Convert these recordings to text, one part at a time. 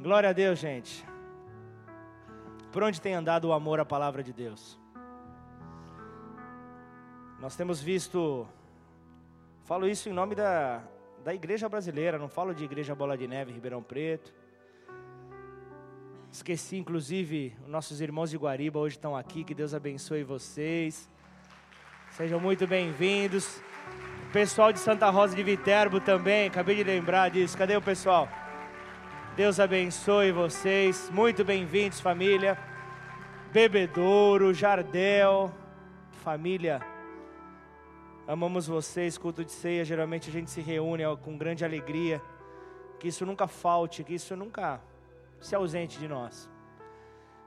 Glória a Deus, gente. Por onde tem andado o amor à palavra de Deus? Nós temos visto, falo isso em nome da, da igreja brasileira, não falo de igreja Bola de Neve, Ribeirão Preto. Esqueci, inclusive, os nossos irmãos de Guariba hoje estão aqui, que Deus abençoe vocês. Sejam muito bem-vindos. Pessoal de Santa Rosa de Viterbo também, acabei de lembrar disso. Cadê o pessoal? Deus abençoe vocês. Muito bem-vindos, família. Bebedouro, Jardel, família. Amamos vocês. Culto de ceia, geralmente a gente se reúne com grande alegria. Que isso nunca falte, que isso nunca se ausente de nós.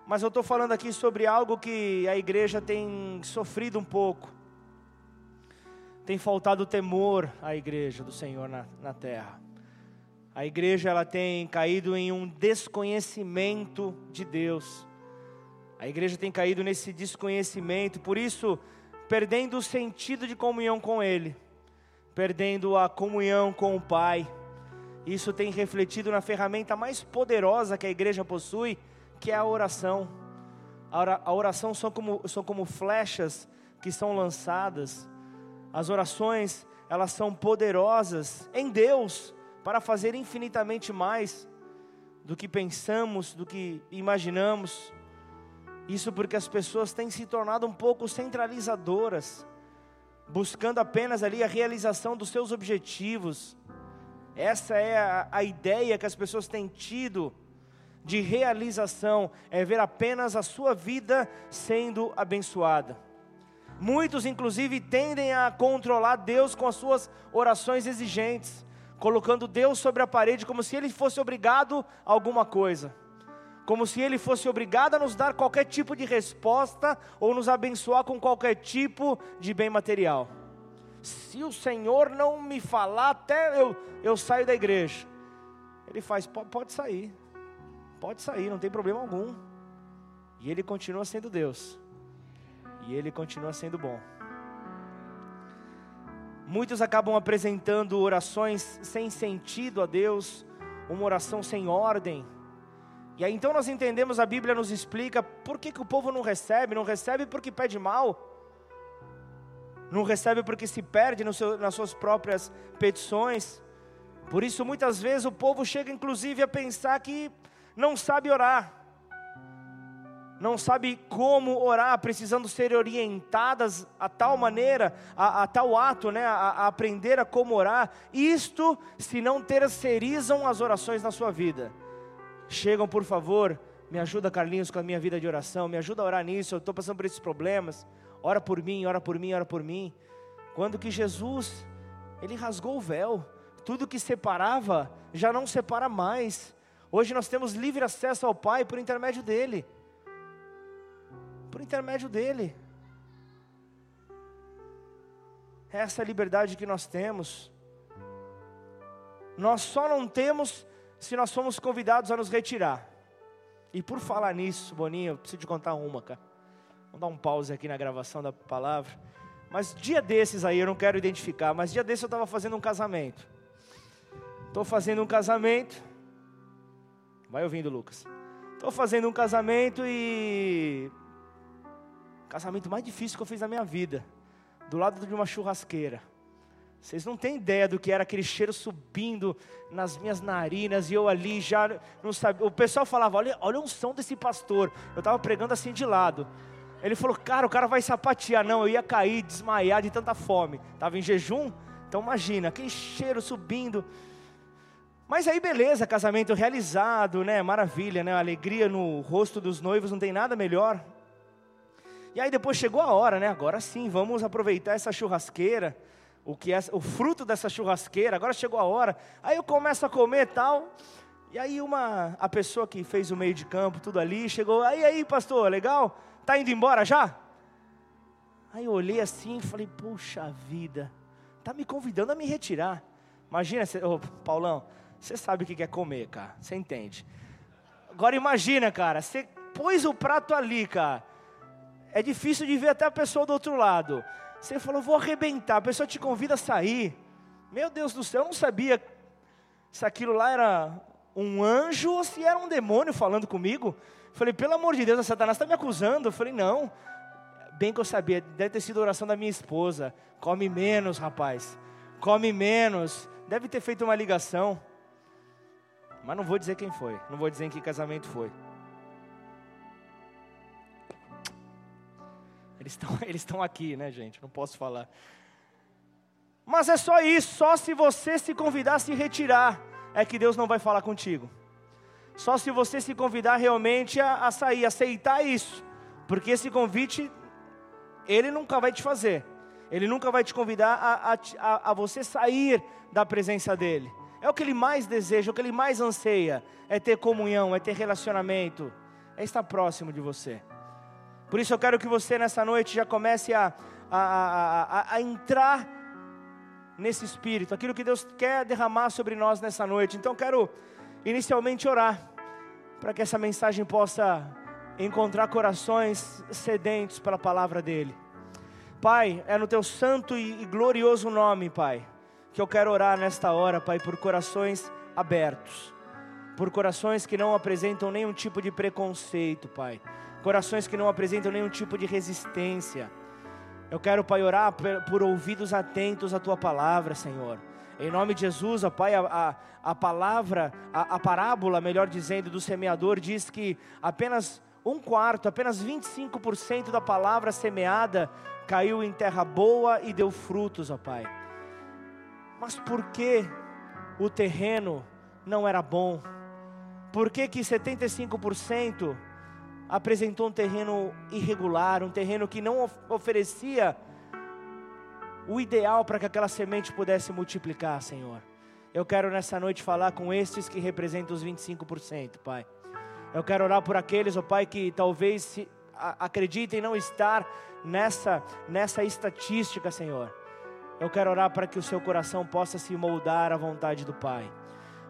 Mas eu estou falando aqui sobre algo que a igreja tem sofrido um pouco. Tem faltado temor à igreja do Senhor na, na terra. A igreja ela tem caído em um desconhecimento de Deus. A igreja tem caído nesse desconhecimento, por isso perdendo o sentido de comunhão com ele, perdendo a comunhão com o Pai. Isso tem refletido na ferramenta mais poderosa que a igreja possui, que é a oração. A oração são como, são como flechas que são lançadas. As orações, elas são poderosas em Deus para fazer infinitamente mais do que pensamos, do que imaginamos. Isso porque as pessoas têm se tornado um pouco centralizadoras, buscando apenas ali a realização dos seus objetivos. Essa é a, a ideia que as pessoas têm tido de realização, é ver apenas a sua vida sendo abençoada. Muitos, inclusive, tendem a controlar Deus com as suas orações exigentes colocando Deus sobre a parede como se ele fosse obrigado a alguma coisa, como se ele fosse obrigado a nos dar qualquer tipo de resposta ou nos abençoar com qualquer tipo de bem material. Se o Senhor não me falar, até eu, eu saio da igreja. Ele faz, pode sair, pode sair, não tem problema algum. E ele continua sendo Deus, e ele continua sendo bom. Muitos acabam apresentando orações sem sentido a Deus, uma oração sem ordem. E aí então nós entendemos, a Bíblia nos explica por que, que o povo não recebe, não recebe porque pede mal, não recebe porque se perde seu, nas suas próprias petições. Por isso muitas vezes o povo chega inclusive a pensar que não sabe orar não sabe como orar, precisando ser orientadas a tal maneira, a, a tal ato, né, a, a, aprender a como orar, isto se não terceirizam as orações na sua vida. Chegam, por favor, me ajuda Carlinhos com a minha vida de oração, me ajuda a orar nisso, eu estou passando por esses problemas, ora por mim, ora por mim, ora por mim. Quando que Jesus, Ele rasgou o véu, tudo que separava, já não separa mais. Hoje nós temos livre acesso ao Pai por intermédio dEle por intermédio dele. Essa é a liberdade que nós temos. Nós só não temos se nós somos convidados a nos retirar. E por falar nisso, Boninho, eu preciso te contar uma, cara. Vamos dar um pause aqui na gravação da palavra. Mas dia desses aí, eu não quero identificar, mas dia desses eu estava fazendo um casamento. Estou fazendo um casamento. Vai ouvindo, Lucas. Estou fazendo um casamento e casamento mais difícil que eu fiz na minha vida, do lado de uma churrasqueira. Vocês não têm ideia do que era aquele cheiro subindo nas minhas narinas e eu ali já não sabia. O pessoal falava: olha, olha a unção desse pastor. Eu estava pregando assim de lado. Ele falou: cara, o cara vai sapatear. Não, eu ia cair, desmaiar de tanta fome. Estava em jejum. Então imagina, aquele cheiro subindo. Mas aí beleza, casamento realizado, né? Maravilha, né? Alegria no rosto dos noivos, não tem nada melhor. E aí depois chegou a hora, né? Agora sim, vamos aproveitar essa churrasqueira, o que é o fruto dessa churrasqueira. Agora chegou a hora. Aí eu começo a comer tal. E aí uma a pessoa que fez o meio de campo, tudo ali, chegou. Aí aí, pastor, legal? Tá indo embora já? Aí eu olhei assim e falei: "Puxa vida, tá me convidando a me retirar". Imagina, cê, Paulão, você sabe o que é comer, cara. Você entende? Agora imagina, cara, você pôs o prato ali, cara é difícil de ver até a pessoa do outro lado. Você falou, vou arrebentar, a pessoa te convida a sair. Meu Deus do céu, eu não sabia se aquilo lá era um anjo ou se era um demônio falando comigo. Falei, pelo amor de Deus, a Satanás está me acusando. Eu falei, não. Bem que eu sabia, deve ter sido a oração da minha esposa. Come menos, rapaz. Come menos. Deve ter feito uma ligação. Mas não vou dizer quem foi. Não vou dizer em que casamento foi. Eles estão eles aqui, né, gente? Não posso falar. Mas é só isso, só se você se convidar a se retirar, é que Deus não vai falar contigo. Só se você se convidar realmente a, a sair, aceitar isso. Porque esse convite, Ele nunca vai te fazer. Ele nunca vai te convidar a, a, a você sair da presença dEle. É o que Ele mais deseja, é o que Ele mais anseia. É ter comunhão, é ter relacionamento, é estar próximo de você. Por isso eu quero que você nessa noite já comece a, a, a, a entrar nesse espírito, aquilo que Deus quer derramar sobre nós nessa noite. Então quero inicialmente orar para que essa mensagem possa encontrar corações sedentos pela palavra dele. Pai, é no teu santo e glorioso nome, Pai, que eu quero orar nesta hora, Pai, por corações abertos, por corações que não apresentam nenhum tipo de preconceito, Pai corações que não apresentam nenhum tipo de resistência. Eu quero, Pai, orar por, ouvidos atentos à Tua palavra, Senhor. Em nome de Jesus, ó Pai, a, a, a palavra, a, a, parábola, melhor dizendo, do semeador diz que apenas um quarto, apenas 25% da palavra semeada caiu em terra boa e deu frutos, ó Pai. Mas por que o terreno não era bom? Por que que 75% apresentou um terreno irregular, um terreno que não oferecia o ideal para que aquela semente pudesse multiplicar, Senhor. Eu quero nessa noite falar com estes que representam os 25%, Pai. Eu quero orar por aqueles, ó oh Pai, que talvez acreditem não estar nessa, nessa estatística, Senhor. Eu quero orar para que o seu coração possa se moldar à vontade do Pai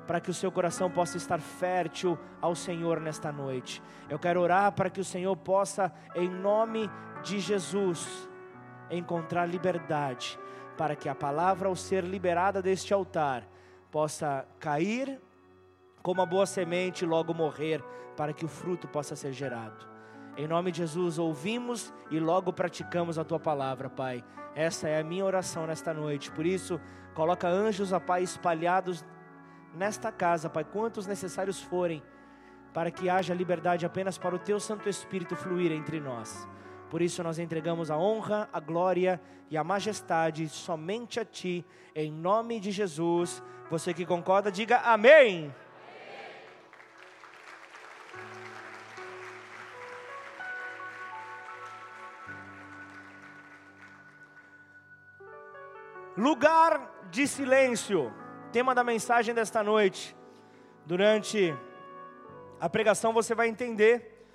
para que o seu coração possa estar fértil ao Senhor nesta noite. Eu quero orar para que o Senhor possa, em nome de Jesus, encontrar liberdade, para que a palavra, ao ser liberada deste altar, possa cair como a boa semente e logo morrer, para que o fruto possa ser gerado. Em nome de Jesus, ouvimos e logo praticamos a tua palavra, Pai. Essa é a minha oração nesta noite. Por isso, coloca anjos, a Pai, espalhados nesta casa, Pai, quantos necessários forem, para que haja liberdade apenas para o Teu Santo Espírito fluir entre nós. Por isso nós entregamos a honra, a glória e a majestade somente a Ti, em nome de Jesus. Você que concorda, diga amém. Lugar de silêncio. Tema da mensagem desta noite. Durante a pregação você vai entender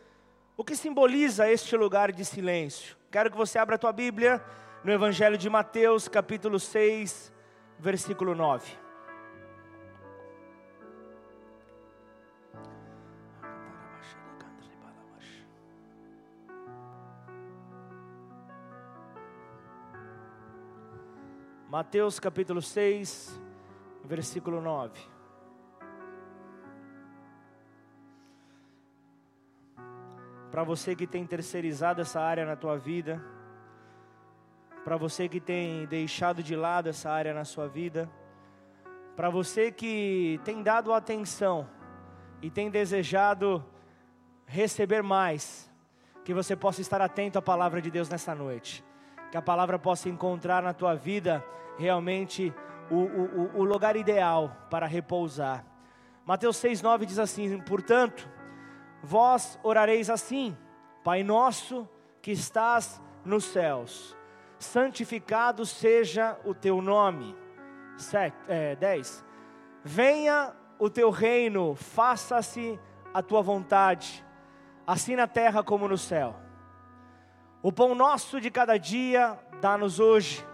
o que simboliza este lugar de silêncio. Quero que você abra a tua Bíblia no Evangelho de Mateus, capítulo 6, versículo 9. Mateus capítulo 6, versículo 9. Para você que tem terceirizado essa área na tua vida, para você que tem deixado de lado essa área na sua vida, para você que tem dado atenção e tem desejado receber mais, que você possa estar atento à palavra de Deus nessa noite, que a palavra possa encontrar na tua vida realmente o, o, o lugar ideal para repousar. Mateus 6,9 diz assim: Portanto, vós orareis assim, Pai nosso que estás nos céus, santificado seja o teu nome. 7, é, 10. Venha o teu reino, faça-se a tua vontade, assim na terra como no céu. O pão nosso de cada dia dá-nos hoje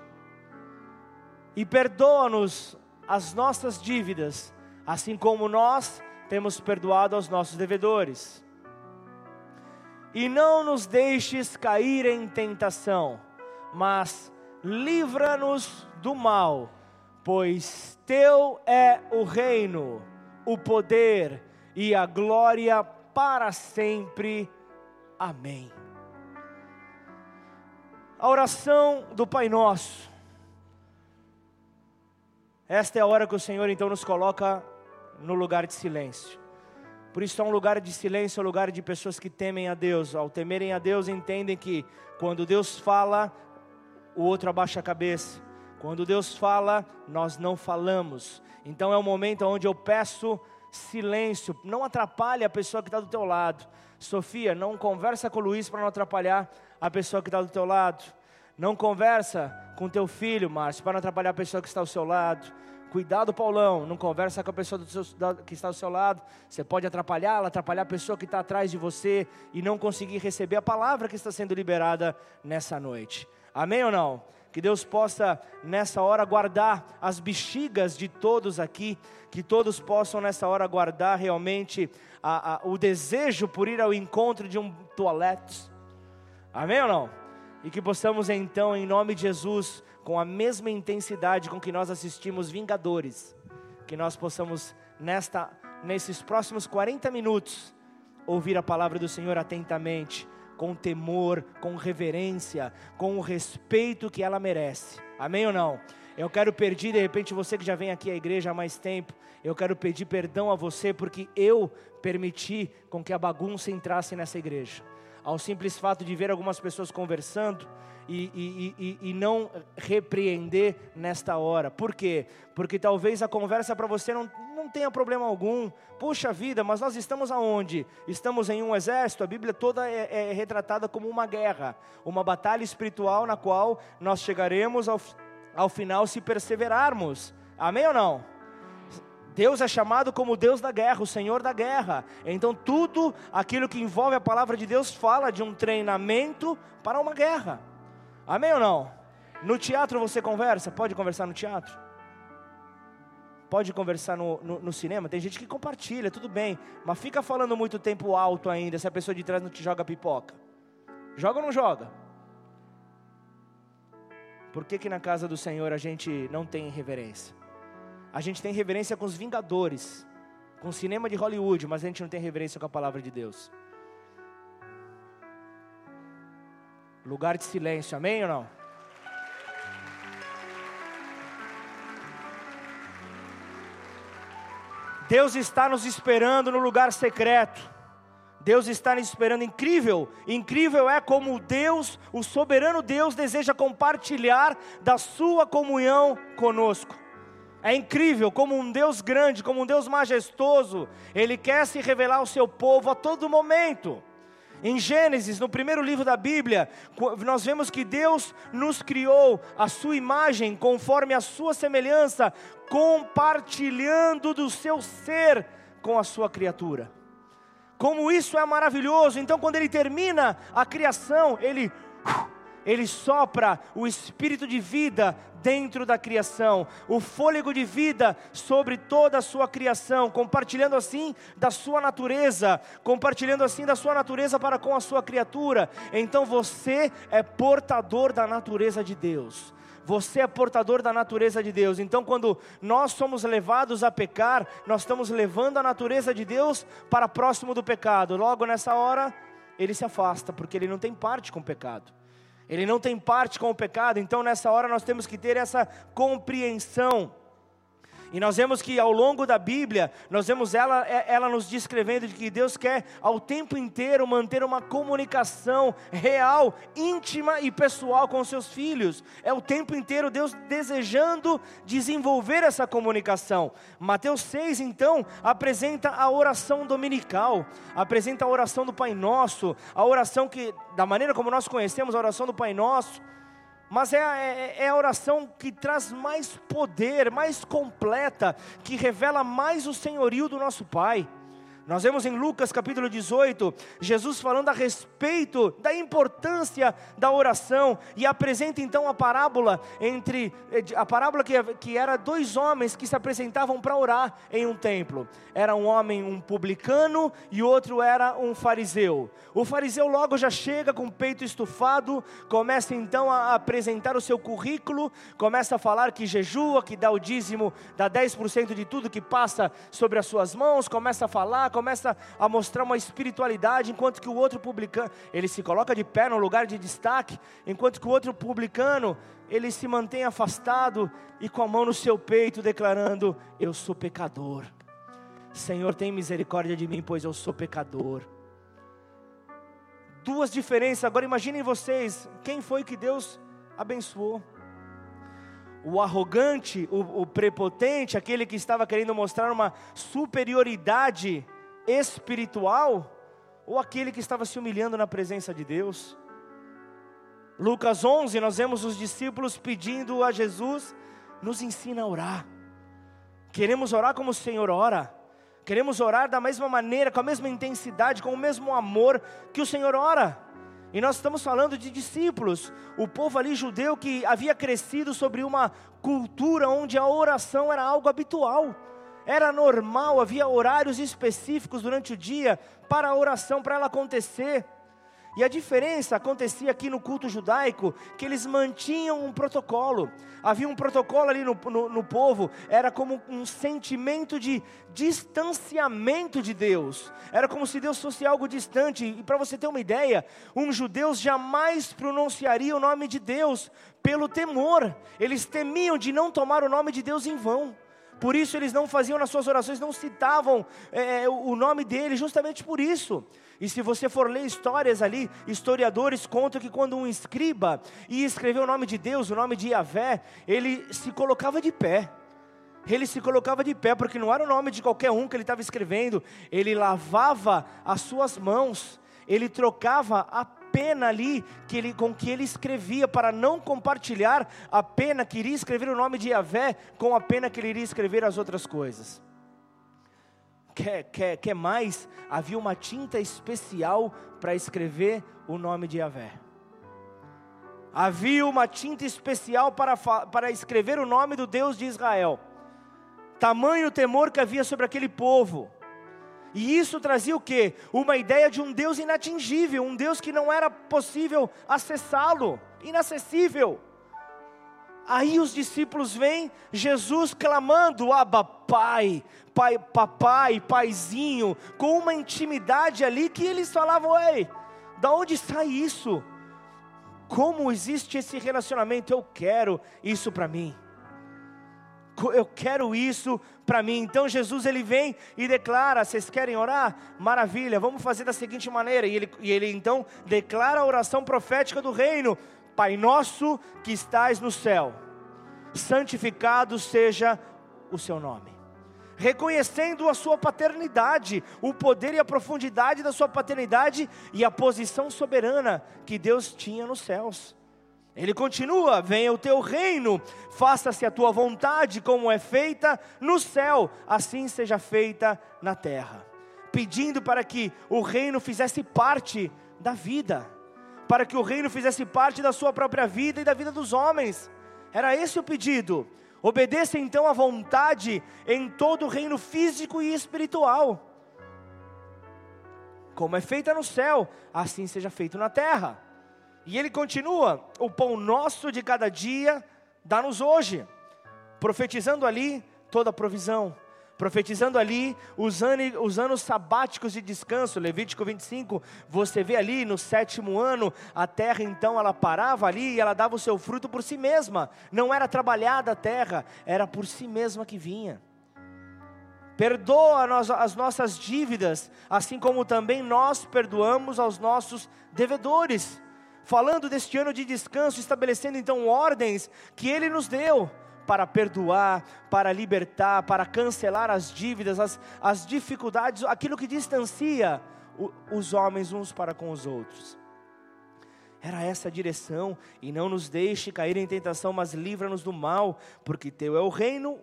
e perdoa-nos as nossas dívidas, assim como nós temos perdoado aos nossos devedores. E não nos deixes cair em tentação, mas livra-nos do mal, pois teu é o reino, o poder e a glória para sempre. Amém. A oração do Pai Nosso. Esta é a hora que o Senhor então nos coloca no lugar de silêncio. Por isso é um lugar de silêncio, é um lugar de pessoas que temem a Deus. Ao temerem a Deus, entendem que quando Deus fala, o outro abaixa a cabeça. Quando Deus fala, nós não falamos. Então é o momento onde eu peço silêncio. Não atrapalhe a pessoa que está do teu lado. Sofia, não conversa com o Luiz para não atrapalhar a pessoa que está do teu lado. Não conversa com teu filho, Márcio, para não atrapalhar a pessoa que está ao seu lado. Cuidado, Paulão, não conversa com a pessoa seu, que está ao seu lado. Você pode atrapalhá-la, atrapalhar a pessoa que está atrás de você e não conseguir receber a palavra que está sendo liberada nessa noite. Amém ou não? Que Deus possa nessa hora guardar as bexigas de todos aqui, que todos possam nessa hora guardar realmente a, a, o desejo por ir ao encontro de um toalete. Amém ou não? E que possamos então, em nome de Jesus, com a mesma intensidade com que nós assistimos Vingadores, que nós possamos nesta nesses próximos 40 minutos ouvir a palavra do Senhor atentamente, com temor, com reverência, com o respeito que ela merece. Amém ou não? Eu quero pedir, de repente, você que já vem aqui à igreja há mais tempo, eu quero pedir perdão a você porque eu permiti com que a bagunça entrasse nessa igreja. Ao simples fato de ver algumas pessoas conversando, e, e, e, e, não repreender nesta hora. Por quê? Porque talvez a conversa para você não, não tenha problema algum. Puxa vida, mas nós estamos aonde? Estamos em um exército, a Bíblia toda é, é retratada como uma guerra, uma batalha espiritual na qual nós chegaremos ao, ao final se perseverarmos. Amém ou não? Deus é chamado como Deus da guerra, o Senhor da guerra. Então, tudo aquilo que envolve a palavra de Deus fala de um treinamento para uma guerra. Amém ou não? No teatro você conversa? Pode conversar no teatro? Pode conversar no, no, no, cinema? Tem gente que compartilha, tudo bem. Mas fica falando muito tempo alto ainda se a pessoa de trás não te joga pipoca. Joga ou não joga? Por que, que na casa do Senhor a gente não tem reverência? A gente tem reverência com os Vingadores, com o cinema de Hollywood, mas a gente não tem reverência com a palavra de Deus. Lugar de silêncio, amém ou não? Deus está nos esperando no lugar secreto. Deus está nos esperando, incrível, incrível é como Deus, o soberano Deus, deseja compartilhar da sua comunhão conosco. É incrível como um Deus grande, como um Deus majestoso, Ele quer se revelar ao seu povo a todo momento. Em Gênesis, no primeiro livro da Bíblia, nós vemos que Deus nos criou a sua imagem conforme a sua semelhança, compartilhando do seu ser com a sua criatura. Como isso é maravilhoso! Então, quando ele termina a criação, ele ele sopra o espírito de vida dentro da criação, o fôlego de vida sobre toda a sua criação, compartilhando assim da sua natureza, compartilhando assim da sua natureza para com a sua criatura. Então você é portador da natureza de Deus. Você é portador da natureza de Deus. Então, quando nós somos levados a pecar, nós estamos levando a natureza de Deus para próximo do pecado. Logo nessa hora, ele se afasta, porque ele não tem parte com o pecado ele não tem parte com o pecado, então nessa hora nós temos que ter essa compreensão e nós vemos que ao longo da Bíblia, nós vemos ela, é, ela nos descrevendo de que Deus quer ao tempo inteiro manter uma comunicação real, íntima e pessoal com seus filhos. É o tempo inteiro Deus desejando desenvolver essa comunicação. Mateus 6, então, apresenta a oração dominical, apresenta a oração do Pai Nosso, a oração que, da maneira como nós conhecemos a oração do Pai Nosso, mas é, é, é, a oração que traz mais poder, mais completa, que revela mais o senhorio do nosso Pai. Nós vemos em Lucas capítulo 18, Jesus falando a respeito da importância da oração e apresenta então a parábola entre a parábola que, que era dois homens que se apresentavam para orar em um templo. Era um homem um publicano e outro era um fariseu. O fariseu logo já chega com o peito estufado, começa então a apresentar o seu currículo, começa a falar que jejua, que dá o dízimo, dá 10% de tudo que passa sobre as suas mãos, começa a falar, começa a mostrar uma espiritualidade, enquanto que o outro publicano, ele se coloca de pé no lugar de destaque, enquanto que o outro publicano, ele se mantém afastado e com a mão no seu peito declarando: Eu sou pecador. Senhor, tem misericórdia de mim, pois eu sou pecador. Duas diferenças, agora imaginem vocês, quem foi que Deus abençoou? o arrogante, o, o, prepotente, aquele que estava querendo mostrar uma superioridade espiritual ou aquele que estava se humilhando na presença de Deus. Lucas 11, nós vemos os discípulos pedindo a Jesus: nos ensina a orar. Queremos orar como o Senhor ora. Queremos orar da mesma maneira, com a mesma intensidade, com o mesmo amor que o Senhor ora. E nós estamos falando de discípulos, o povo ali judeu que havia crescido sobre uma cultura onde a oração era algo habitual. Era normal, havia horários específicos durante o dia para a oração, para ela acontecer. E a diferença acontecia aqui no culto judaico, que eles mantinham um protocolo. Havia um protocolo ali no, no, no, povo, era como um sentimento de distanciamento de Deus. Era como se Deus fosse algo distante. E para você ter uma ideia, um judeu jamais pronunciaria o nome de Deus pelo temor. Eles temiam de não tomar o nome de Deus em vão. Por isso eles não faziam nas suas orações, não citavam é, o nome dele, justamente por isso. E se você for ler histórias ali, historiadores contam que quando um escriba ia escrever o nome de Deus, o nome de Yahvé, ele se colocava de pé. Ele se colocava de pé, porque não era o nome de qualquer um que ele estava escrevendo, ele lavava as suas mãos, ele trocava a pena ali que ele, com que ele escrevia, para não compartilhar a pena que iria escrever o nome de Yahvé com a pena que ele iria escrever as outras coisas. Quer, quer, quer mais? Havia uma tinta especial para escrever o nome de Yahvé. Havia uma tinta especial para, para escrever o nome do Deus de Israel. Tamanho temor que havia sobre aquele povo e isso trazia o que? Uma ideia de um Deus inatingível, um Deus que não era possível acessá-lo, inacessível. Aí os discípulos veem Jesus clamando, Abba, Pai, Pai, Papai, Paizinho, com uma intimidade ali que eles falavam, ei, da onde sai isso? Como existe esse relacionamento? Eu quero isso para mim eu quero isso para mim. Então Jesus ele vem e declara: vocês querem orar? Maravilha, vamos fazer da seguinte maneira. E ele, e ele então declara a oração profética do reino: Pai nosso que estás no céu, santificado seja o seu nome. Reconhecendo a sua paternidade, o poder e a profundidade da sua paternidade e a posição soberana que Deus tinha nos céus. Ele continua: venha o teu reino, faça-se a tua vontade, como é feita no céu, assim seja feita na terra. Pedindo para que o reino fizesse parte da vida, para que o reino fizesse parte da sua própria vida e da vida dos homens. Era esse o pedido. Obedeça então à vontade em todo o reino físico e espiritual. Como é feita no céu, assim seja feito na terra. E ele continua: o pão nosso de cada dia dá-nos hoje, profetizando ali toda a provisão, profetizando ali os, anos, os anos sabáticos de descanso, Levítico 25, você vê ali no sétimo ano, a terra então ela parava ali e ela dava o seu fruto por si mesma, não era trabalhada a terra, era por si mesma que vinha. Perdoa as nossas dívidas, assim como também nós perdoamos aos nossos devedores falando deste ano de descanso, estabelecendo então ordens que Ele nos deu para perdoar, para libertar, para cancelar as dívidas, as, as dificuldades, aquilo que distancia o, os homens uns para com os outros. Era essa a direção, e não nos deixe cair em tentação, mas livra-nos do mal, porque Teu é o reino,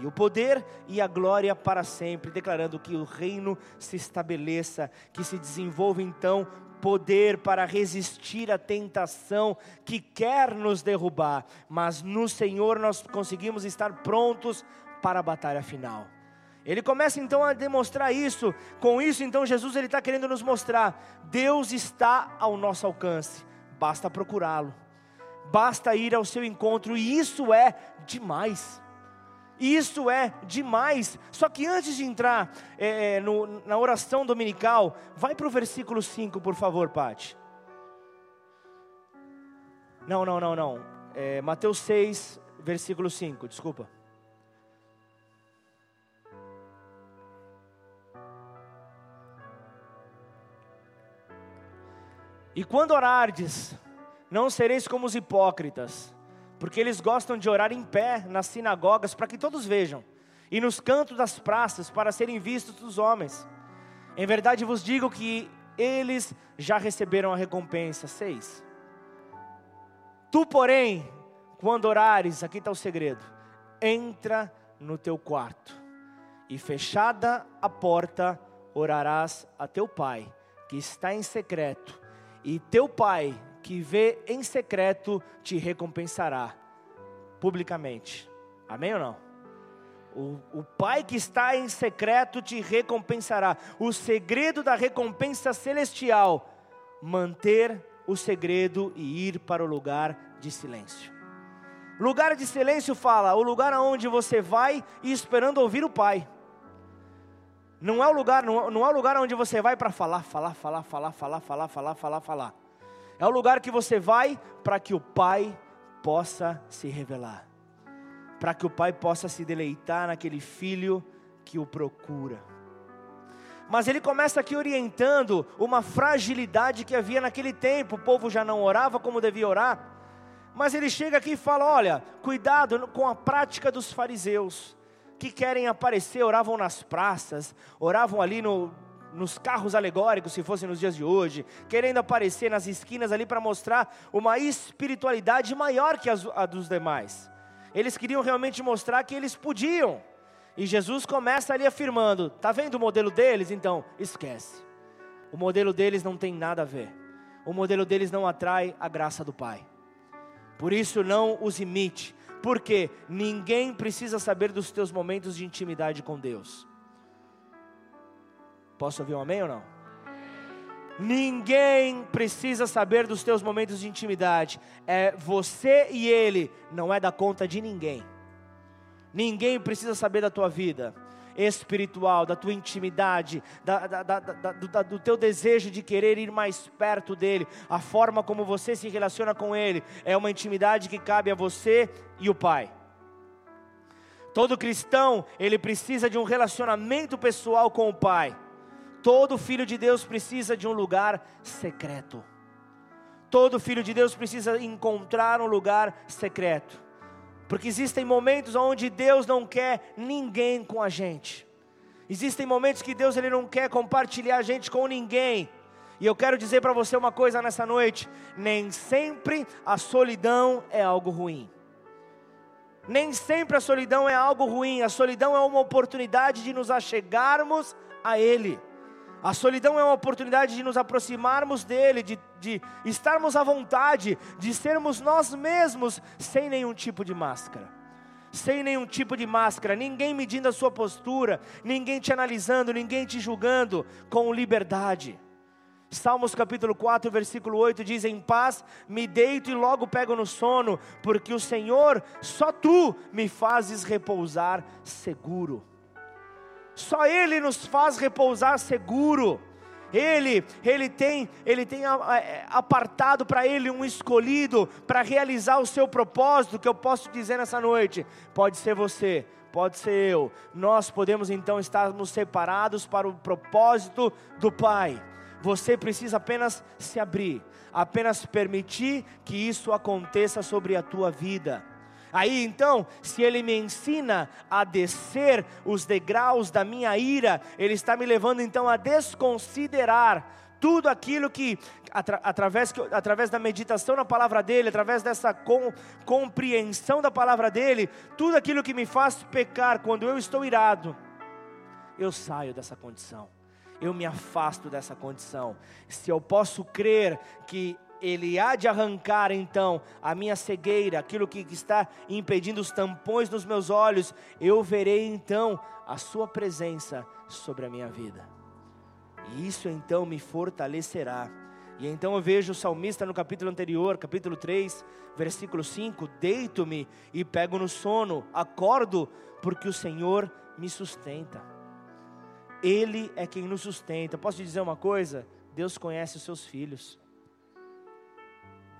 e o poder e a glória para sempre, declarando que o reino se estabeleça, que se desenvolva então poder para resistir à tentação que quer nos derrubar, mas no Senhor nós conseguimos estar prontos para a batalha final. Ele começa então a demonstrar isso. Com isso, então, Jesus ele está querendo nos mostrar: Deus está ao nosso alcance. Basta procurá-lo, basta ir ao seu encontro, e isso é demais. Isso é demais. Só que antes de entrar é, no, na oração dominical, vai para o versículo 5, por favor, Pati. Não, não, não, não. É, Mateus 6, versículo 5, desculpa. E quando orardes, não sereis como os hipócritas, porque eles gostam de orar em pé nas sinagogas para que todos vejam, e nos cantos das praças para serem vistos dos homens. Em verdade vos digo que eles já receberam a recompensa. Seis. Tu, porém, quando orares, aqui está o segredo: entra no teu quarto, e fechada a porta, orarás a teu pai, que está em secreto e teu pai, que vê em secreto, te recompensará publicamente. Amém ou não? O, o pai que está em secreto te recompensará. O segredo da recompensa celestial: manter o segredo e ir para o lugar de silêncio. Lugar de silêncio fala, o lugar aonde você vai e esperando ouvir o pai. Não é o lugar, não, não é o lugar onde você vai para falar, falar, falar, falar, falar, falar, falar, falar, falar. É o lugar que você vai para que o Pai possa se revelar. Para que o Pai possa se deleitar naquele filho que o procura. Mas ele começa aqui orientando uma fragilidade que havia naquele tempo. O povo já não orava como devia orar. Mas ele chega aqui e fala: olha, cuidado com a prática dos fariseus que querem aparecer, oravam nas praças, oravam ali no, nos carros alegóricos, se fossem nos dias de hoje, querendo aparecer nas esquinas ali para mostrar uma espiritualidade maior que a dos demais. Eles queriam realmente mostrar que eles podiam. E Jesus começa ali afirmando: está vendo o modelo deles? Então, esquece. O modelo deles não tem nada a ver. O modelo deles não atrai a graça do Pai. Por isso, não os imite porque ninguém precisa saber dos teus momentos de intimidade com Deus. Posso ouvir um amém ou não? Ninguém precisa saber dos teus momentos de intimidade. É você e ele, não é da conta de ninguém. Ninguém precisa saber da tua vida espiritual, da tua intimidade, da, da, da, do teu desejo de querer ir mais perto dele, a forma como você se relaciona com ele, é uma intimidade que cabe a você e o Pai. Todo cristão, ele precisa de um relacionamento pessoal com o Pai. Todo filho de Deus precisa de um lugar secreto. Todo filho de Deus precisa encontrar um lugar secreto. Porque existem momentos onde Deus não quer ninguém com a gente. Existem momentos que Deus ele não quer compartilhar a gente com ninguém. E eu quero dizer para você uma coisa nessa noite: nem sempre a solidão é algo ruim. Nem sempre a solidão é algo ruim, a solidão é uma oportunidade de nos achegarmos a Ele. A solidão é uma oportunidade de nos aproximarmos dele, de, de estarmos à vontade, de sermos nós mesmos, sem nenhum tipo de máscara. Sem nenhum tipo de máscara, ninguém medindo a sua postura, ninguém te analisando, ninguém te julgando, com liberdade. Salmos capítulo 4, versículo 8 diz: Em paz me deito e logo pego no sono, porque o Senhor, só tu, me fazes repousar seguro. Só Ele nos faz repousar seguro. Ele, ele tem, ele tem apartado para ele um escolhido para realizar o seu propósito, que eu posso dizer nessa noite. Pode ser você, pode ser eu. Nós podemos então estarmos separados para o propósito do Pai. Você precisa apenas se abrir, apenas permitir que isso aconteça sobre a tua vida. Aí então, se ele me ensina a descer os degraus da minha ira, ele está me levando então a desconsiderar tudo aquilo que, atra, através, através da meditação na palavra dEle, através dessa com, compreensão da palavra dEle, tudo aquilo que me faz pecar quando eu estou irado, eu saio dessa condição, eu me afasto dessa condição. Se eu posso crer que ele há de arrancar então a minha cegueira, aquilo que está impedindo os tampões dos meus olhos, eu verei então a Sua presença sobre a minha vida. E isso então me fortalecerá. E então eu vejo o salmista no capítulo anterior, capítulo 3, versículo 5: Deito-me e pego no sono, acordo, porque o Senhor me sustenta. Ele é quem nos sustenta. Posso te dizer uma coisa? Deus conhece os seus filhos.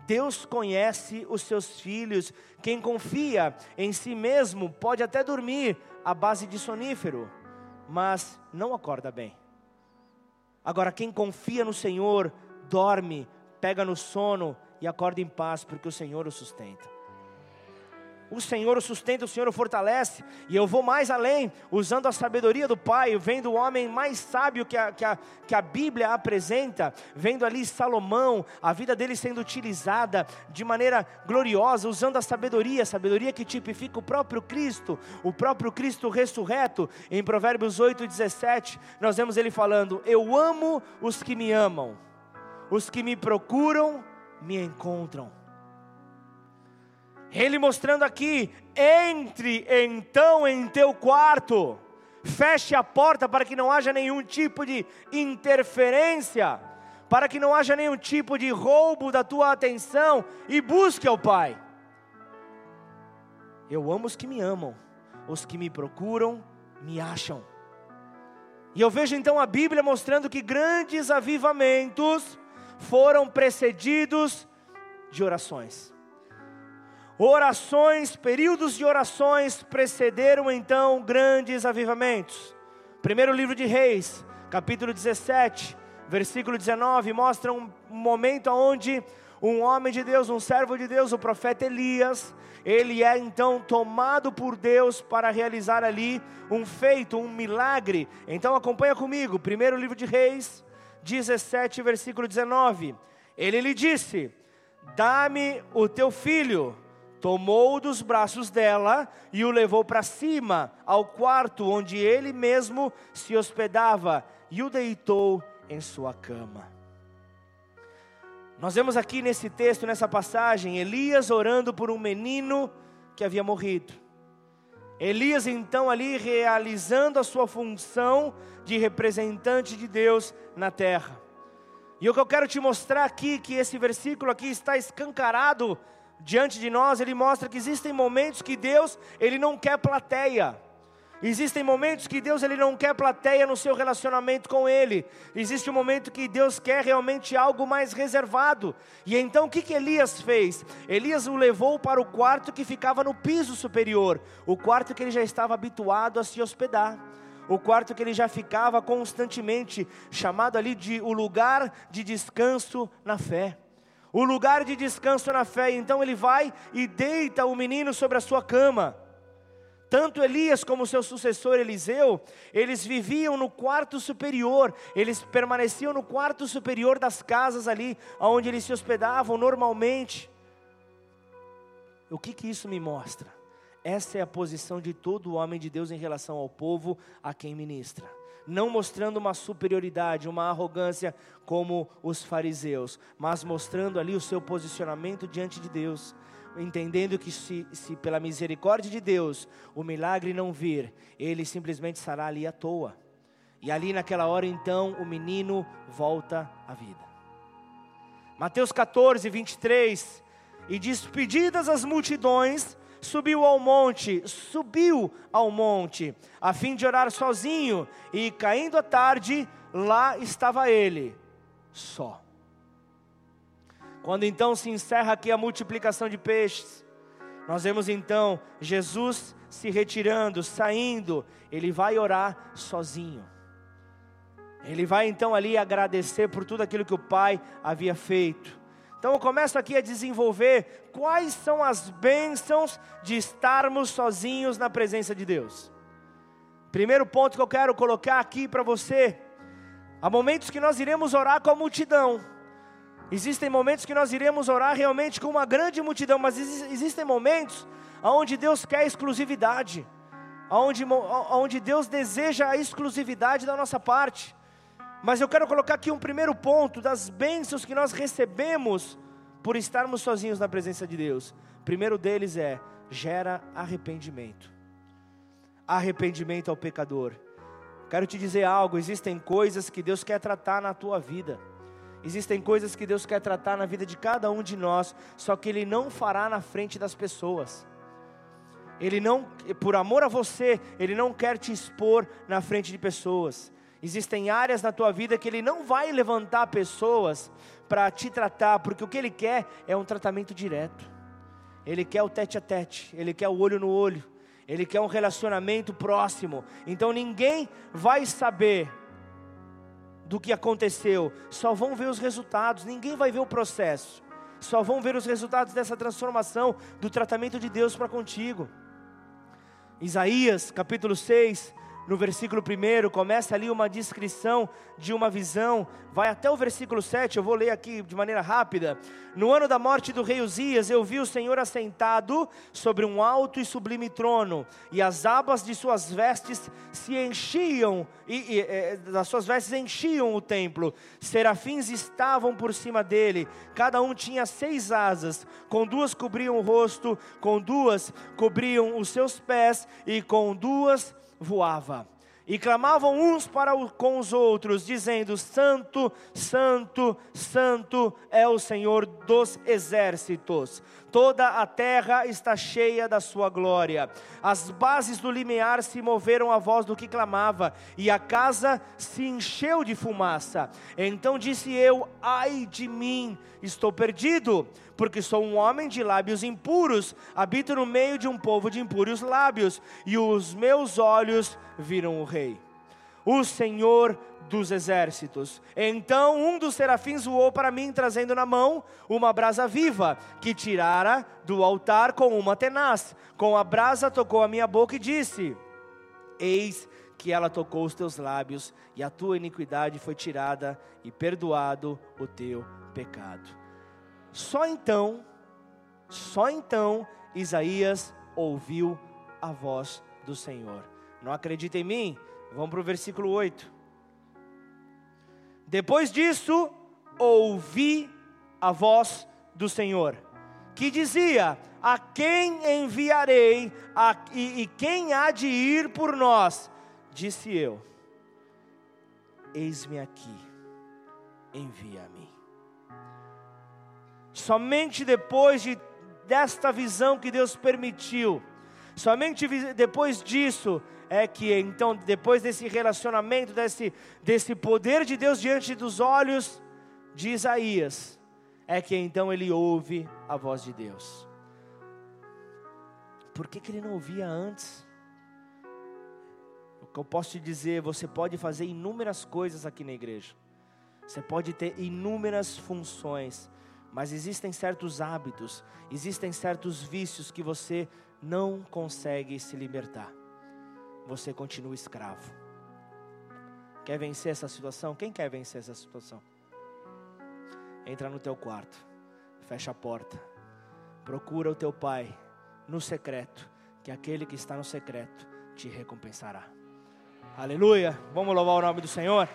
Deus conhece os seus filhos. Quem confia em si mesmo pode até dormir à base de sonífero, mas não acorda bem. Agora, quem confia no Senhor, dorme, pega no sono e acorda em paz, porque o Senhor o sustenta. O Senhor o sustenta, o Senhor o fortalece. E eu vou mais além, usando a sabedoria do Pai, vendo o homem mais sábio que a, que, a, que a Bíblia apresenta, vendo ali Salomão, a vida dele sendo utilizada de maneira gloriosa, usando a sabedoria, sabedoria que tipifica o próprio Cristo, o próprio Cristo ressurreto. Em Provérbios 8, 17, nós vemos ele falando: Eu amo os que me amam, os que me procuram me encontram. Ele mostrando aqui: entre então em teu quarto, feche a porta para que não haja nenhum tipo de interferência, para que não haja nenhum tipo de roubo da tua atenção e busque ao Pai. Eu amo os que me amam, os que me procuram me acham. E eu vejo então a Bíblia mostrando que grandes avivamentos foram precedidos de orações. Orações, períodos de orações precederam então grandes avivamentos. Primeiro livro de Reis, capítulo 17, versículo 19, mostra um momento onde um homem de Deus, um servo de Deus, o profeta Elias, ele é então tomado por Deus para realizar ali um feito, um milagre. Então acompanha comigo, primeiro livro de Reis, 17, versículo 19. Ele lhe disse: Dá-me o teu filho tomou-o dos braços dela e o levou para cima, ao quarto onde ele mesmo se hospedava, e o deitou em sua cama. Nós vemos aqui nesse texto, nessa passagem, Elias orando por um menino que havia morrido. Elias então ali realizando a sua função de representante de Deus na terra. E o que eu quero te mostrar aqui, que esse versículo aqui está escancarado diante de nós, ele mostra que existem momentos que Deus, ele não quer plateia. Existem momentos que Deus ele não quer plateia no seu relacionamento com Ele. Existe um momento que Deus quer realmente algo mais reservado. E então o que, que Elias fez? Elias o levou para o quarto que ficava no piso superior, o quarto que ele já estava habituado a se hospedar. O quarto que ele já ficava constantemente, chamado ali de o lugar de descanso na fé o lugar de descanso na fé. Então ele vai e deita o menino sobre a sua cama. Tanto Elias como seu sucessor Eliseu, eles viviam no quarto superior, eles permaneciam no quarto superior das casas ali, onde eles se hospedavam normalmente. O que que isso me mostra? Essa é a posição de todo homem de Deus em relação ao povo a quem ministra não mostrando uma superioridade, uma arrogância como os fariseus, mas mostrando ali o seu posicionamento diante de Deus, entendendo que se, se pela misericórdia de Deus o milagre não vir, ele simplesmente estará ali à toa. E ali naquela hora então o menino volta à vida. Mateus 14, 23, e despedidas as multidões, subiu ao monte, subiu ao monte, a fim de orar sozinho, e caindo a tarde, lá estava ele, só. Quando então se encerra aqui a multiplicação de peixes, nós vemos então Jesus se retirando, saindo, ele vai orar sozinho. Ele vai então ali agradecer por tudo aquilo que o Pai havia feito. Então eu começo aqui a desenvolver quais são as bênçãos de estarmos sozinhos na presença de Deus. Primeiro ponto que eu quero colocar aqui para você, Há momentos que nós iremos orar com a multidão. Existem momentos que nós iremos orar realmente com uma grande multidão, mas existem momentos onde Deus quer exclusividade, onde, onde Deus deseja a exclusividade da nossa parte. Mas eu quero colocar aqui um primeiro ponto das bênçãos que nós recebemos por estarmos sozinhos na presença de Deus. Primeiro deles é gera arrependimento. Arrependimento ao pecador. Quero te dizer algo: existem coisas que Deus quer tratar na tua vida. Existem coisas que Deus quer tratar na vida de cada um de nós, só que Ele não fará na frente das pessoas. Ele não, por amor a você, Ele não quer te expor na frente de pessoas. Existem áreas na tua vida que Ele não vai levantar pessoas para te tratar, porque o que Ele quer é um tratamento direto. Ele quer o tete a tete, Ele quer o olho no olho, Ele quer um relacionamento próximo. Então ninguém vai saber do que aconteceu, só vão ver os resultados, ninguém vai ver o processo, só vão ver os resultados dessa transformação, do tratamento de Deus para contigo. Isaías capítulo 6, no versículo 1, começa ali uma descrição de uma visão, vai até o versículo 7, eu vou ler aqui de maneira rápida. No ano da morte do rei Uzias, eu vi o Senhor assentado sobre um alto e sublime trono, e as abas de suas vestes se enchiam, e, e é, as suas vestes enchiam o templo. Serafins estavam por cima dele, cada um tinha seis asas, com duas cobriam o rosto, com duas cobriam os seus pés, e com duas voava. E clamavam uns para o, com os outros, dizendo: Santo, Santo, Santo é o Senhor dos exércitos. Toda a terra está cheia da sua glória. As bases do limiar se moveram à voz do que clamava, e a casa se encheu de fumaça. Então disse eu: Ai de mim, estou perdido porque sou um homem de lábios impuros, habito no meio de um povo de impuros lábios, e os meus olhos viram o Rei, o Senhor dos exércitos. Então um dos serafins voou para mim, trazendo na mão uma brasa viva, que tirara do altar com uma tenaz. Com a brasa tocou a minha boca e disse: Eis que ela tocou os teus lábios, e a tua iniquidade foi tirada, e perdoado o teu pecado. Só então, só então Isaías ouviu a voz do Senhor. Não acredita em mim? Vamos para o versículo 8. Depois disso, ouvi a voz do Senhor, que dizia: A quem enviarei a, e, e quem há de ir por nós? Disse eu: Eis-me aqui, envia-me. Somente depois de, desta visão que Deus permitiu, somente depois disso é que então, depois desse relacionamento, desse, desse poder de Deus diante dos olhos de Isaías, é que então ele ouve a voz de Deus. Por que, que ele não ouvia antes? O que eu posso te dizer, você pode fazer inúmeras coisas aqui na igreja, você pode ter inúmeras funções, mas existem certos hábitos, existem certos vícios que você não consegue se libertar. Você continua escravo. Quer vencer essa situação? Quem quer vencer essa situação? Entra no teu quarto, fecha a porta, procura o teu pai no secreto, que aquele que está no secreto te recompensará. Aleluia! Vamos louvar o nome do Senhor.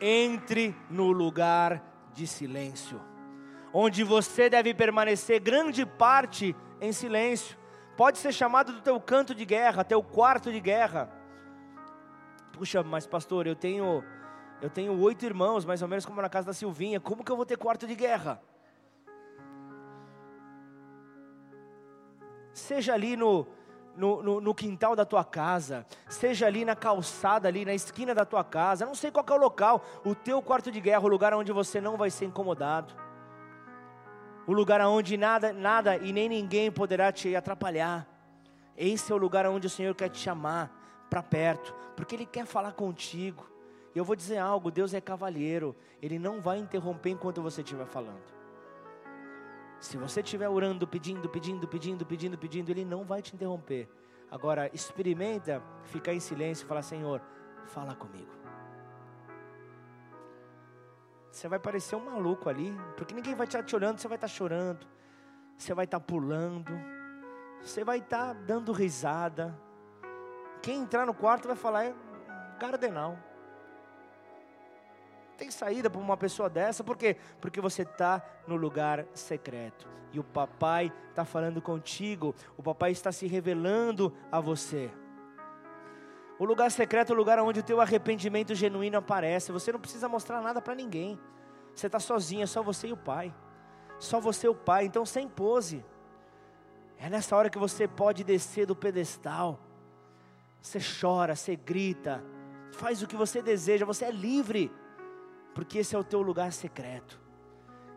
entre no lugar de silêncio, onde você deve permanecer grande parte em silêncio. Pode ser chamado do teu canto de guerra, teu quarto de guerra. Puxa, mas pastor, eu tenho eu tenho oito irmãos, mais ou menos como na casa da Silvinha. Como que eu vou ter quarto de guerra? Seja ali no, no, no, no, quintal da tua casa, seja ali na calçada, ali na esquina da tua casa, não sei qual é o local, o teu quarto de guerra, o lugar onde você não vai ser incomodado, o lugar onde nada, nada e nem ninguém poderá te atrapalhar. Esse é o lugar onde o Senhor quer te chamar para perto, porque Ele quer falar contigo. E eu vou dizer algo: Deus é cavalheiro, Ele não vai interromper enquanto você estiver falando. Se você estiver orando, pedindo, pedindo, pedindo, pedindo, pedindo, Ele não vai te interromper. Agora, experimenta ficar em silêncio e falar: Senhor, fala comigo. Você vai parecer um maluco ali, porque ninguém vai estar te olhando, você vai estar chorando, você vai estar pulando, você vai estar dando risada. Quem entrar no quarto vai falar: é cardenal. Tem saída para uma pessoa dessa, por quê? Porque você está no lugar secreto. E o papai está falando contigo, o papai está se revelando a você. O lugar secreto é o lugar onde o teu arrependimento genuíno aparece. Você não precisa mostrar nada para ninguém. Você está sozinho, é só você e o Pai. Só você e o Pai. Então, sem pose. É nessa hora que você pode descer do pedestal. Você chora, você grita, faz o que você deseja. Você é livre, porque esse é o teu lugar secreto.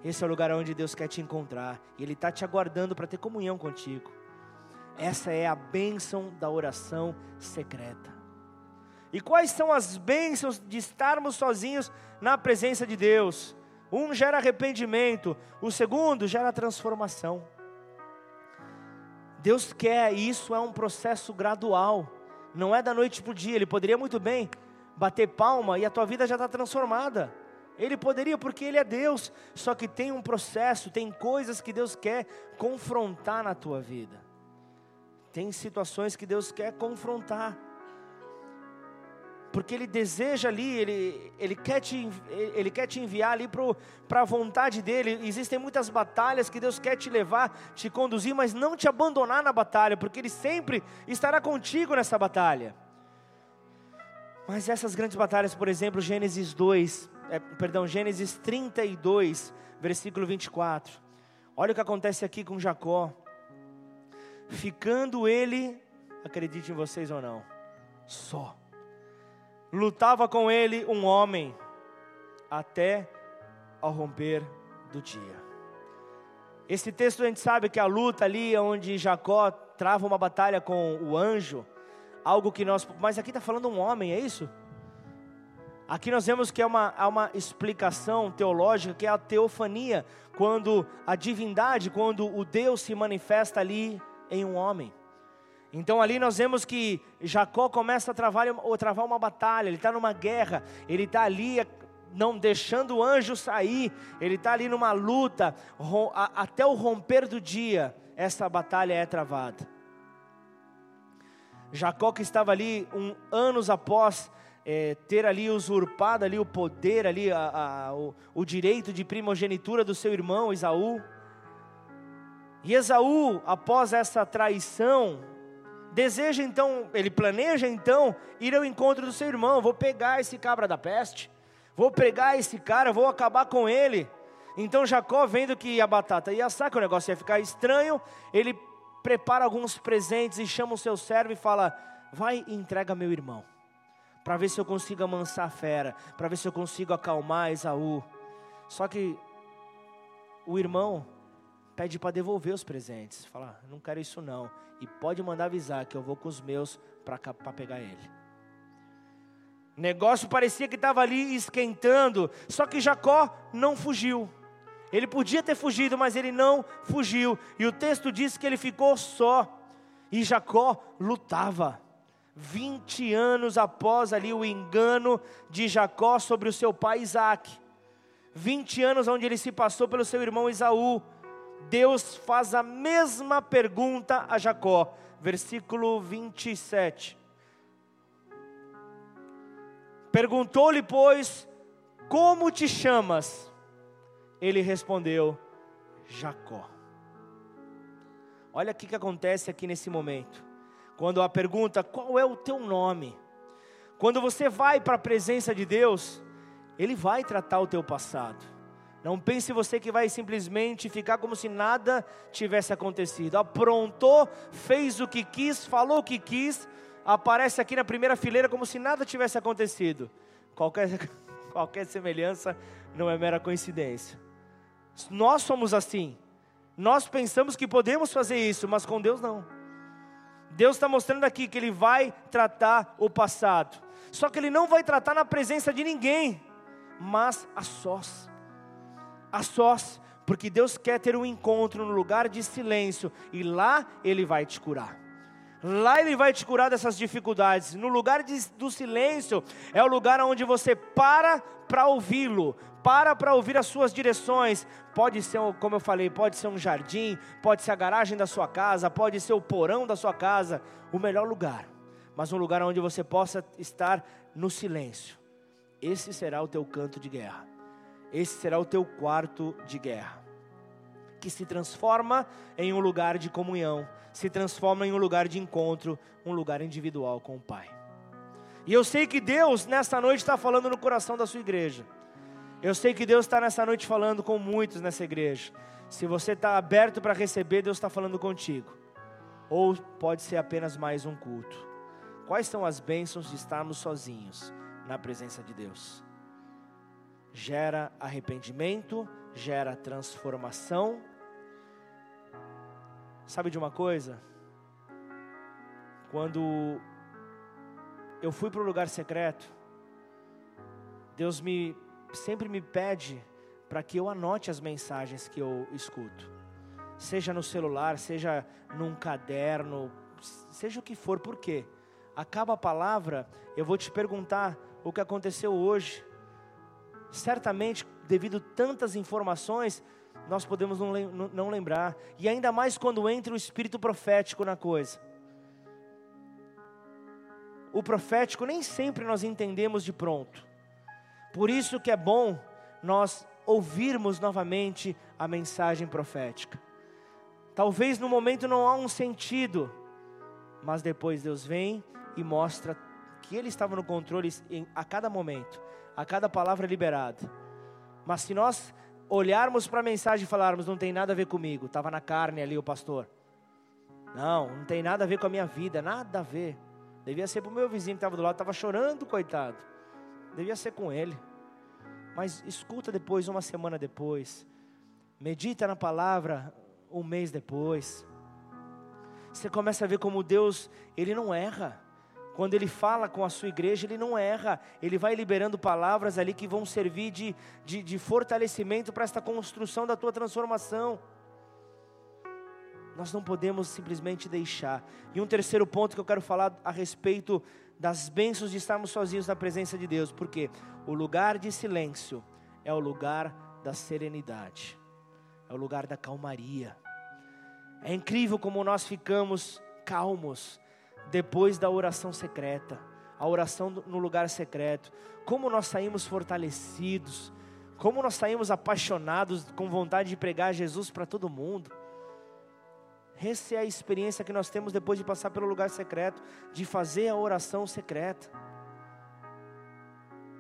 Esse é o lugar onde Deus quer te encontrar. E Ele está te aguardando para ter comunhão contigo. Essa é a bênção da oração secreta. E quais são as bênçãos de estarmos sozinhos na presença de Deus? Um gera arrependimento, o segundo gera transformação. Deus quer, isso é um processo gradual, não é da noite para o dia. Ele poderia muito bem bater palma e a tua vida já está transformada. Ele poderia, porque Ele é Deus, só que tem um processo, tem coisas que Deus quer confrontar na tua vida, tem situações que Deus quer confrontar porque Ele deseja ali, Ele, ele, quer, te, ele quer te enviar ali para a vontade dEle. Existem muitas batalhas que Deus quer te levar, te conduzir, mas não te abandonar na batalha, porque Ele sempre estará contigo nessa batalha. Mas essas grandes batalhas, por exemplo, Gênesis 2, é, perdão, Gênesis 32, versículo 24. Olha o que acontece aqui com Jacó. Ficando ele, acredite em vocês ou não, só lutava com ele um homem até ao romper do dia. Esse texto a gente sabe que a luta ali onde Jacó trava uma batalha com o anjo, algo que nós. Mas aqui está falando um homem, é isso? Aqui nós vemos que é uma, há uma explicação teológica que é a teofania, quando a divindade, quando o Deus se manifesta ali em um homem. Então ali nós vemos que Jacó começa a travar, a travar uma batalha, ele está numa guerra, ele está ali não deixando o anjo sair, ele está ali numa luta, até o romper do dia, essa batalha é travada. Jacó que estava ali um, anos após é, ter ali usurpado ali o poder ali a, a, o, o direito de primogenitura do seu irmão Esaú. E Esaú, após essa traição, deseja então, ele planeja então ir ao encontro do seu irmão. Vou pegar esse cabra da peste, vou pegar esse cara, vou acabar com ele. Então Jacó, vendo que a batata ia assar, que o negócio ia ficar estranho, ele prepara alguns presentes e chama o seu servo e fala: Vai e entrega meu irmão, para ver se eu consigo amansar a fera, para ver se eu consigo acalmar Esaú. Só que o irmão pede para devolver os presentes. Fala, não quero isso não. E pode mandar avisar que eu vou com os meus para pegar ele. O negócio parecia que estava ali esquentando, só que Jacó não fugiu. Ele podia ter fugido, mas ele não fugiu. E o texto diz que ele ficou só. E Jacó lutava. 20 anos após ali o engano de Jacó sobre o seu pai Isaac. 20 anos onde ele se passou pelo seu irmão Isaú. Deus faz a mesma pergunta a Jacó, versículo 27. Perguntou-lhe, pois, como te chamas? Ele respondeu, Jacó. Olha o que acontece aqui nesse momento. Quando a pergunta, qual é o teu nome? Quando você vai para a presença de Deus, Ele vai tratar o teu passado. Não pense você que vai simplesmente ficar como se nada tivesse acontecido. Aprontou, fez o que quis, falou o que quis, aparece aqui na primeira fileira como se nada tivesse acontecido. Qualquer, qualquer semelhança não é mera coincidência. Nós somos assim. Nós pensamos que podemos fazer isso, mas com Deus não. Deus está mostrando aqui que Ele vai tratar o passado. Só que Ele não vai tratar na presença de ninguém, mas a sós a sós, porque Deus quer ter um encontro no lugar de silêncio e lá Ele vai te curar. Lá Ele vai te curar dessas dificuldades. No lugar de, do silêncio, é o lugar onde você para para ouvi-lo, para para ouvir as suas direções. Pode ser, como eu falei, pode ser um jardim, pode ser a garagem da sua casa, pode ser o porão da sua casa, o melhor lugar. Mas um lugar onde você possa estar no silêncio. Esse será o teu canto de guerra. Esse será o teu quarto de guerra. Que se transforma em um lugar de comunhão, se transforma em um lugar de encontro, um lugar individual com o Pai. E eu sei que Deus nessa noite está falando no coração da sua igreja. Eu sei que Deus está nessa noite falando com muitos nessa igreja. Se você está aberto para receber, Deus está falando contigo. Ou pode ser apenas mais um culto. Quais são as bênçãos de estarmos sozinhos na presença de Deus? Gera arrependimento, gera transformação. Sabe de uma coisa? Quando eu fui para o lugar secreto, Deus me sempre me pede para que eu anote as mensagens que eu escuto. Seja no celular, seja num caderno, seja o que for, por quê? Acaba a palavra, eu vou te perguntar o que aconteceu hoje. Certamente, devido a tantas informações, nós podemos não, lembrar. E ainda mais quando entra o espírito profético na coisa. O profético nem sempre nós entendemos de pronto. Por isso que é bom nós ouvirmos novamente a mensagem profética. Talvez no momento não há um sentido, mas depois Deus vem e mostra que Ele estava no controle a cada momento, a cada palavra liberada. Mas se nós olharmos para a mensagem e falarmos, não tem nada a ver comigo, estava na carne ali o pastor. Não, não tem nada a ver com a minha vida, nada a ver. Devia ser para o meu vizinho que estava do lado, estava chorando, coitado. Devia ser com ele. Mas escuta depois, uma semana depois. Medita na palavra um mês depois. Você começa a ver como Deus, Ele não erra. Quando Ele fala com a sua igreja, Ele não erra. Ele vai liberando palavras ali que vão servir de, de, de fortalecimento para esta construção da tua transformação. Nós não podemos simplesmente deixar. E um terceiro ponto que eu quero falar a respeito das bênçãos de estarmos sozinhos na presença de Deus, porque o lugar de silêncio é o lugar da serenidade, é o lugar da calmaria. É incrível como nós ficamos calmos depois da oração secreta, a oração no lugar secreto, como nós saímos fortalecidos, como nós saímos apaixonados, com vontade de pregar Jesus para todo mundo. Essa é a experiência que nós temos depois de passar pelo lugar secreto, de fazer a oração secreta.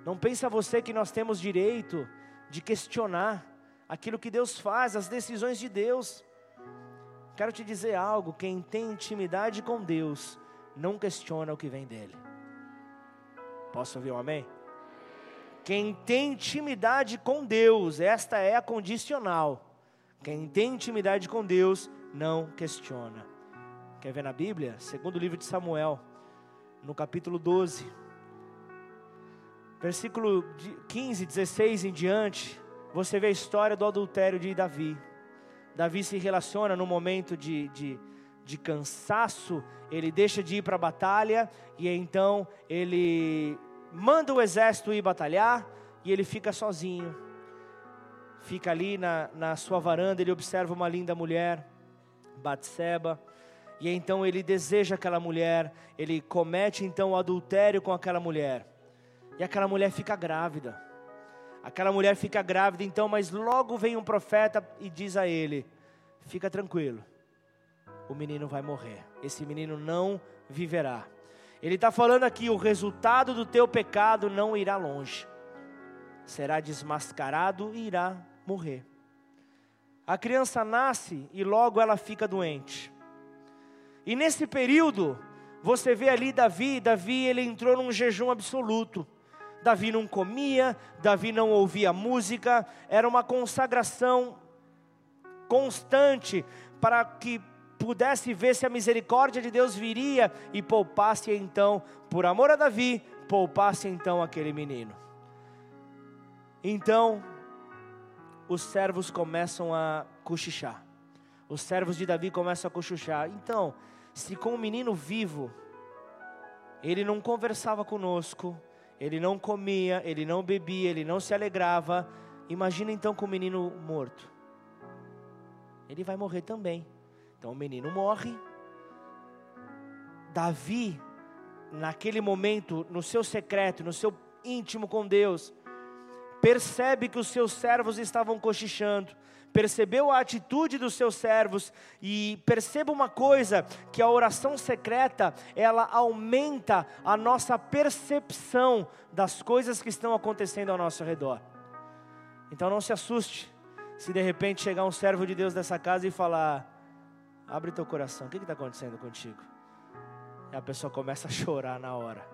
Não pensa você que nós temos direito de questionar aquilo que Deus faz, as decisões de Deus. Quero te dizer algo: quem tem intimidade com Deus, não questiona o que vem dele. Posso ouvir um amém? Quem tem intimidade com Deus, esta é a condicional. Quem tem intimidade com Deus, não questiona. Quer ver na Bíblia? Segundo livro de Samuel, no capítulo 12, versículo 15, 16 em diante, você vê a história do adultério de Davi. Davi se relaciona no momento de, de, de cansaço, ele deixa de ir para a batalha e então ele manda o exército ir batalhar e ele fica sozinho. Fica ali na, na sua varanda, ele observa uma linda mulher Batseba. E então ele deseja aquela mulher, ele comete então o adultério com aquela mulher. E aquela mulher fica grávida. Aquela mulher fica grávida então, mas logo vem um profeta e diz a ele: Fica tranquilo, o menino vai morrer. Esse menino não viverá. Ele está falando aqui: o resultado do teu pecado não irá longe, será desmascarado e irá morrer. A criança nasce e logo ela fica doente. E nesse período, você vê ali Davi, Davi ele entrou num jejum absoluto. Davi não comia, Davi não ouvia música, era uma consagração constante para que pudesse ver se a misericórdia de Deus viria e poupasse então, por amor a Davi, poupasse então aquele menino. Então, os servos começam a cochichar. Os servos de Davi começam a cochichar. Então, se com o menino vivo, ele não conversava conosco, ele não comia, ele não bebia, ele não se alegrava, imagina então com o menino morto. Ele vai morrer também. Então o menino morre. Davi, naquele momento, no seu secreto, no seu íntimo com Deus, percebe que os seus servos estavam cochichando percebeu a atitude dos seus servos e perceba uma coisa, que a oração secreta, ela aumenta a nossa percepção das coisas que estão acontecendo ao nosso redor. Então não se assuste se de repente chegar um servo de Deus dessa casa e falar: abre teu coração, o que está acontecendo contigo? E a pessoa começa a chorar na hora.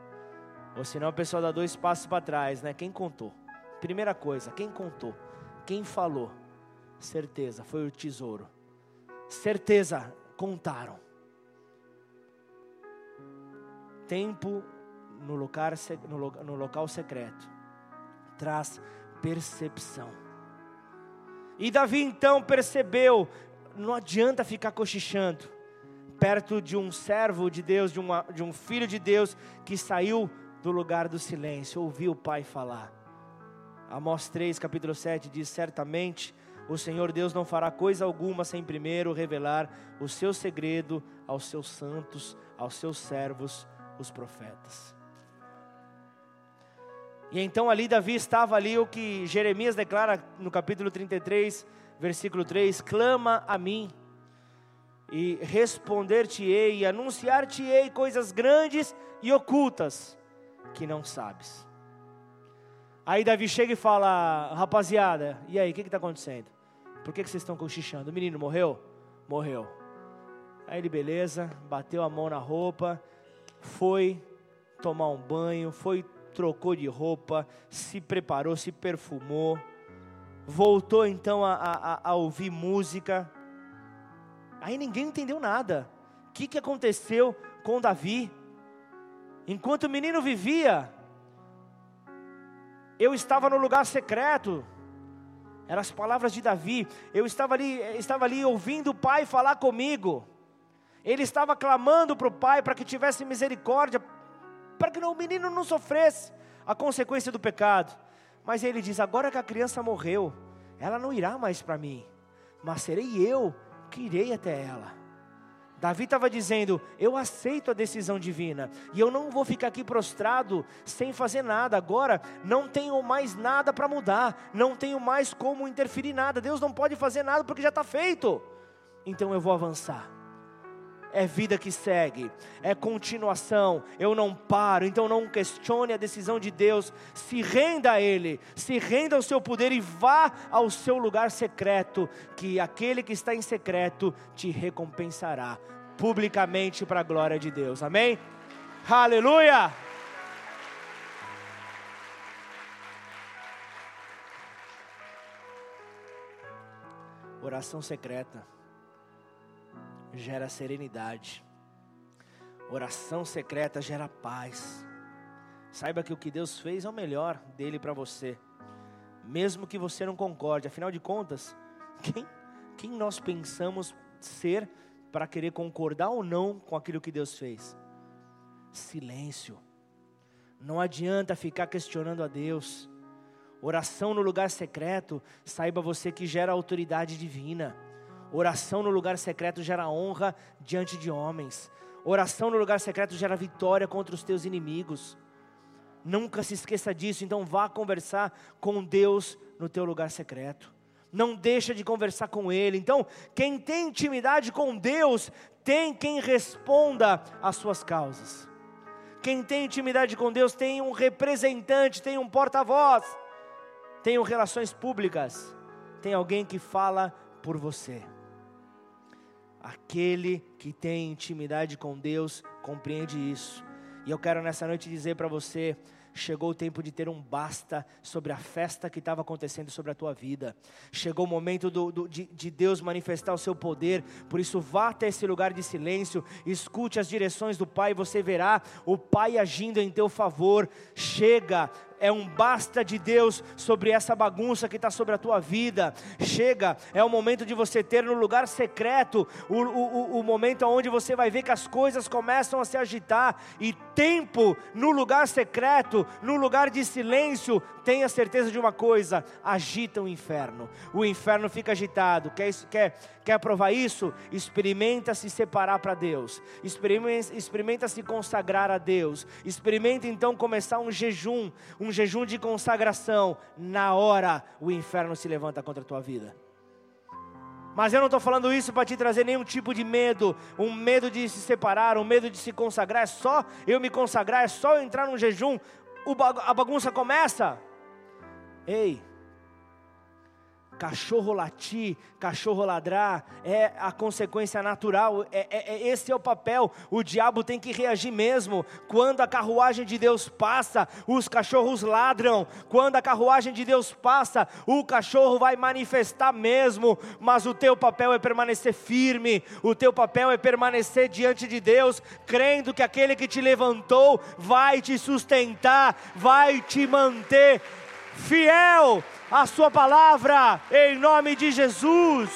Ou senão a pessoa dá dois passos para trás, né? Quem contou? Primeira coisa, quem contou? Quem falou? Certeza, foi o tesouro. Certeza, contaram. Tempo no local, no local secreto traz percepção. E Davi então percebeu: não adianta ficar cochichando perto de um servo de Deus, de, uma, de um filho de Deus que saiu do lugar do silêncio, ouviu o pai falar. Amós 3, capítulo 7 diz: Certamente o Senhor Deus não fará coisa alguma sem primeiro revelar o seu segredo aos seus santos, aos seus servos, os profetas. E então ali Davi estava ali o que Jeremias declara no capítulo 33, versículo 3: clama a mim e responder-te-ei e anunciar-te-ei coisas grandes e ocultas que não sabes. Aí Davi chega e fala, rapaziada, e aí, o que está acontecendo? Por que, que vocês estão cochichando? O menino morreu? Morreu. Aí ele, beleza, bateu a mão na roupa, foi tomar um banho, foi, trocou de roupa, se preparou, se perfumou, voltou então a, a, a ouvir música. Aí ninguém entendeu nada. O que, que aconteceu com Davi? Enquanto o menino vivia, eu estava no lugar secreto, eram as palavras de Davi. Eu estava ali, estava ali ouvindo o pai falar comigo. Ele estava clamando para o pai para que tivesse misericórdia, para que o menino não sofresse a consequência do pecado. Mas ele diz: agora que a criança morreu, ela não irá mais para mim, mas serei eu que irei até ela. Davi estava dizendo: Eu aceito a decisão divina, e eu não vou ficar aqui prostrado sem fazer nada. Agora não tenho mais nada para mudar, não tenho mais como interferir nada. Deus não pode fazer nada porque já está feito. Então eu vou avançar. É vida que segue, é continuação. Eu não paro, então não questione a decisão de Deus. Se renda a Ele, se renda ao seu poder e vá ao seu lugar secreto, que aquele que está em secreto te recompensará publicamente para a glória de Deus. Amém? Aleluia! Oração secreta gera serenidade. Oração secreta gera paz. Saiba que o que Deus fez é o melhor dele para você, mesmo que você não concorde. Afinal de contas, quem, quem nós pensamos ser para querer concordar ou não com aquilo que Deus fez? Silêncio. Não adianta ficar questionando a Deus. Oração no lugar secreto, saiba você que gera autoridade divina. Oração no lugar secreto gera honra diante de homens. Oração no lugar secreto gera vitória contra os teus inimigos. Nunca se esqueça disso, então vá conversar com Deus no teu lugar secreto não deixa de conversar com Ele. Então, quem tem intimidade com Deus, tem quem responda às suas causas. Quem tem intimidade com Deus tem um representante, tem um porta-voz, tem relações públicas, tem alguém que fala por você. Aquele que tem intimidade com Deus compreende isso. E eu quero nessa noite dizer para você: chegou o tempo de ter um basta sobre a festa que estava acontecendo sobre a tua vida. Chegou o momento do, do, de, de Deus manifestar o seu poder, por isso vá até esse lugar de silêncio, escute as direções do Pai, você verá o Pai agindo em teu favor. Chega, é um basta de Deus sobre essa bagunça que está sobre a tua vida. Chega, é o momento de você ter no lugar secreto, o, o, o momento onde você vai ver que as coisas começam a se agitar, e tempo no lugar secreto, no lugar de silêncio, tenha certeza de uma coisa: agita o inferno. O inferno fica agitado. Quer, quer, quer provar isso? Experimenta se separar para Deus, experimenta, experimenta se consagrar a Deus, experimenta então começar um jejum, um jejum de consagração. Na hora, o inferno se levanta contra a tua vida. Mas eu não estou falando isso para te trazer nenhum tipo de medo, um medo de se separar, um medo de se consagrar. É só eu me consagrar, é só eu entrar num jejum, a bagunça começa. Ei, cachorro latir, cachorro ladrar, é a consequência natural, é, é, é, esse é o papel. O diabo tem que reagir mesmo. Quando a carruagem de Deus passa, os cachorros ladram. Quando a carruagem de Deus passa, o cachorro vai manifestar mesmo. Mas o teu papel é permanecer firme, o teu papel é permanecer diante de Deus, crendo que aquele que te levantou vai te sustentar, vai te manter fiel à Sua palavra, em nome de Jesus.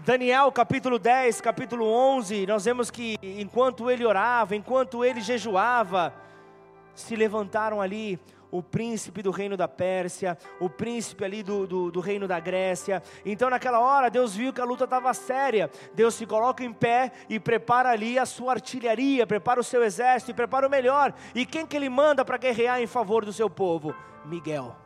Daniel capítulo 10, capítulo 11, nós vemos que enquanto ele orava, enquanto ele jejuava, se levantaram ali o príncipe do reino da Pérsia, o príncipe ali do, do, do reino da Grécia. Então, naquela hora, Deus viu que a luta estava séria. Deus se coloca em pé e prepara ali a sua artilharia, prepara o seu exército e prepara o melhor. E quem que ele manda para guerrear em favor do seu povo? Miguel.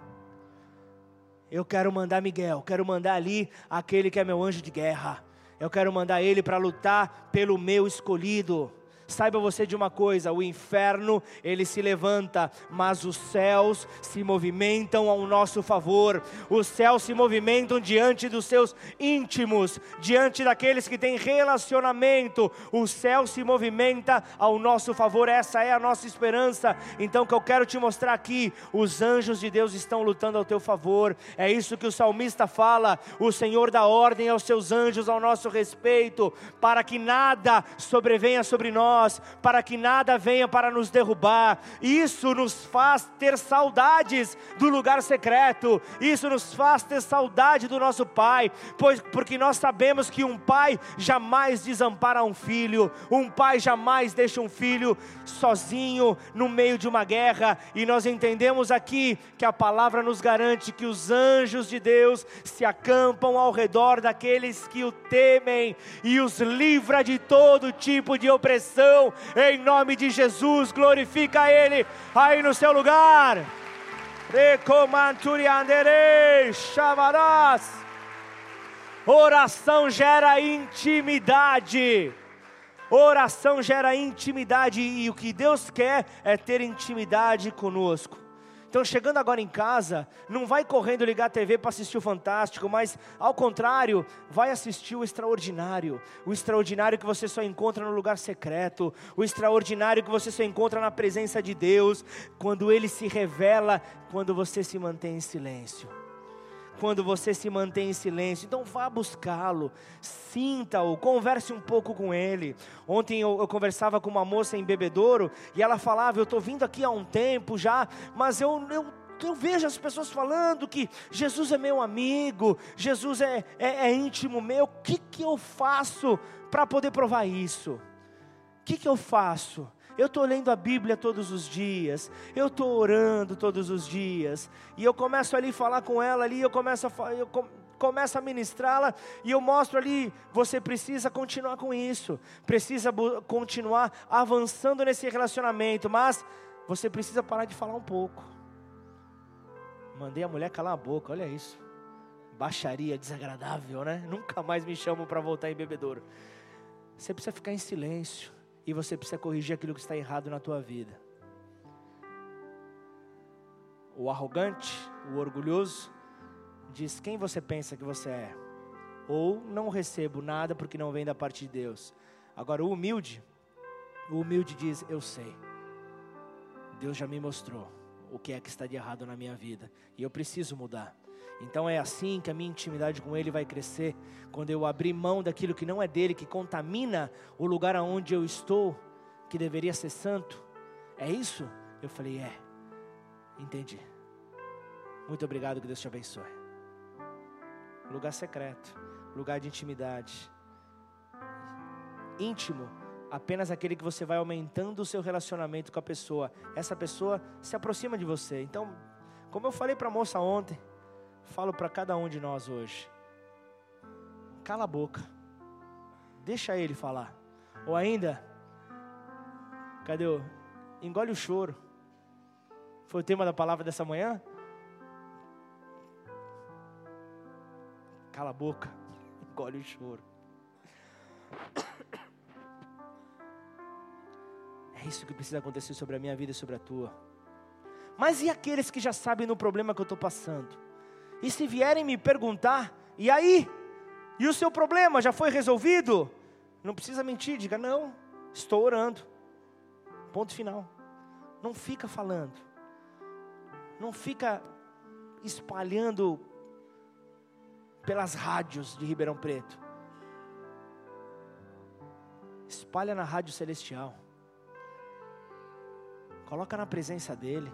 Eu quero mandar Miguel, quero mandar ali aquele que é meu anjo de guerra. Eu quero mandar ele para lutar pelo meu escolhido. Saiba você de uma coisa: o inferno ele se levanta, mas os céus se movimentam ao nosso favor. Os céus se movimentam diante dos seus íntimos, diante daqueles que têm relacionamento. O céu se movimenta ao nosso favor. Essa é a nossa esperança. Então, que eu quero te mostrar aqui: os anjos de Deus estão lutando ao teu favor. É isso que o salmista fala. O Senhor dá ordem aos seus anjos ao nosso respeito, para que nada sobrevenha sobre nós nós, para que nada venha para nos derrubar. Isso nos faz ter saudades do lugar secreto, isso nos faz ter saudade do nosso Pai, pois porque nós sabemos que um pai jamais desampara um filho, um pai jamais deixa um filho sozinho no meio de uma guerra, e nós entendemos aqui que a palavra nos garante que os anjos de Deus se acampam ao redor daqueles que o temem e os livra de todo tipo de opressão em nome de Jesus, glorifica Ele aí no seu lugar. Oração gera intimidade. Oração gera intimidade e o que Deus quer é ter intimidade conosco. Então, chegando agora em casa, não vai correndo ligar a TV para assistir o Fantástico, mas ao contrário, vai assistir o extraordinário. O extraordinário que você só encontra no lugar secreto, o extraordinário que você só encontra na presença de Deus, quando ele se revela, quando você se mantém em silêncio quando você se mantém em silêncio. Então vá buscá-lo, sinta-o, converse um pouco com ele. Ontem eu, eu, conversava com uma moça em Bebedouro e ela falava: Eu estou vindo aqui há um tempo já, mas eu, eu eu vejo as pessoas falando que Jesus é meu amigo, Jesus é, é, é íntimo meu. O que, que eu faço para poder provar isso? O que, que eu faço? Eu estou lendo a Bíblia todos os dias, eu estou orando todos os dias, e eu começo ali a falar com ela ali, eu começo a, eu começo a ministrá-la e eu mostro ali, você precisa continuar com isso, precisa continuar avançando nesse relacionamento, mas você precisa parar de falar um pouco. Mandei a mulher calar a boca, olha isso. Baixaria desagradável, né? Nunca mais me chamam para voltar em bebedouro. Você precisa ficar em silêncio e você precisa corrigir aquilo que está errado na tua vida. O arrogante, o orgulhoso, diz quem você pensa que você é, ou não recebo nada porque não vem da parte de Deus. Agora, o humilde O humilde diz: Eu sei. Deus já me mostrou o que é que está de errado na minha vida e eu preciso mudar. Então é assim que a minha intimidade com Ele vai crescer, quando eu abrir mão daquilo que não é dele, que contamina o lugar aonde eu estou, que deveria ser santo. É isso? Eu falei, é. Entendi. Muito obrigado, que Deus te abençoe. Lugar secreto, lugar de intimidade. Íntimo, apenas aquele que você vai aumentando o seu relacionamento com a pessoa. Essa pessoa se aproxima de você. Então, como eu falei para a moça ontem, falo para cada um de nós hoje. Cala a boca. Deixa ele falar. Ou ainda, cadê o? Engole o choro. Foi o tema da palavra dessa manhã? Cala a boca. Engole o choro. É isso que precisa acontecer sobre a minha vida e sobre a tua. Mas e aqueles que já sabem no problema que eu estou passando? E se vierem me perguntar, e aí? E o seu problema já foi resolvido? Não precisa mentir, diga não, estou orando. Ponto final. Não fica falando. Não fica espalhando pelas rádios de Ribeirão Preto. Espalha na rádio celestial. Coloca na presença dele.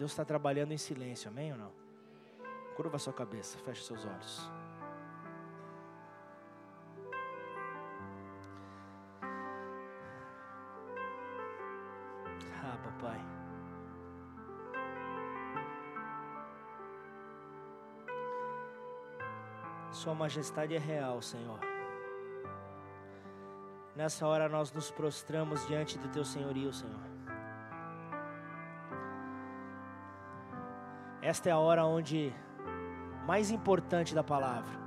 Deus está trabalhando em silêncio, amém ou não? Curva sua cabeça, feche seus olhos. Ah, papai. Sua majestade é real, Senhor. Nessa hora nós nos prostramos diante do teu senhorio, Senhor. Esta é a hora onde mais importante da palavra.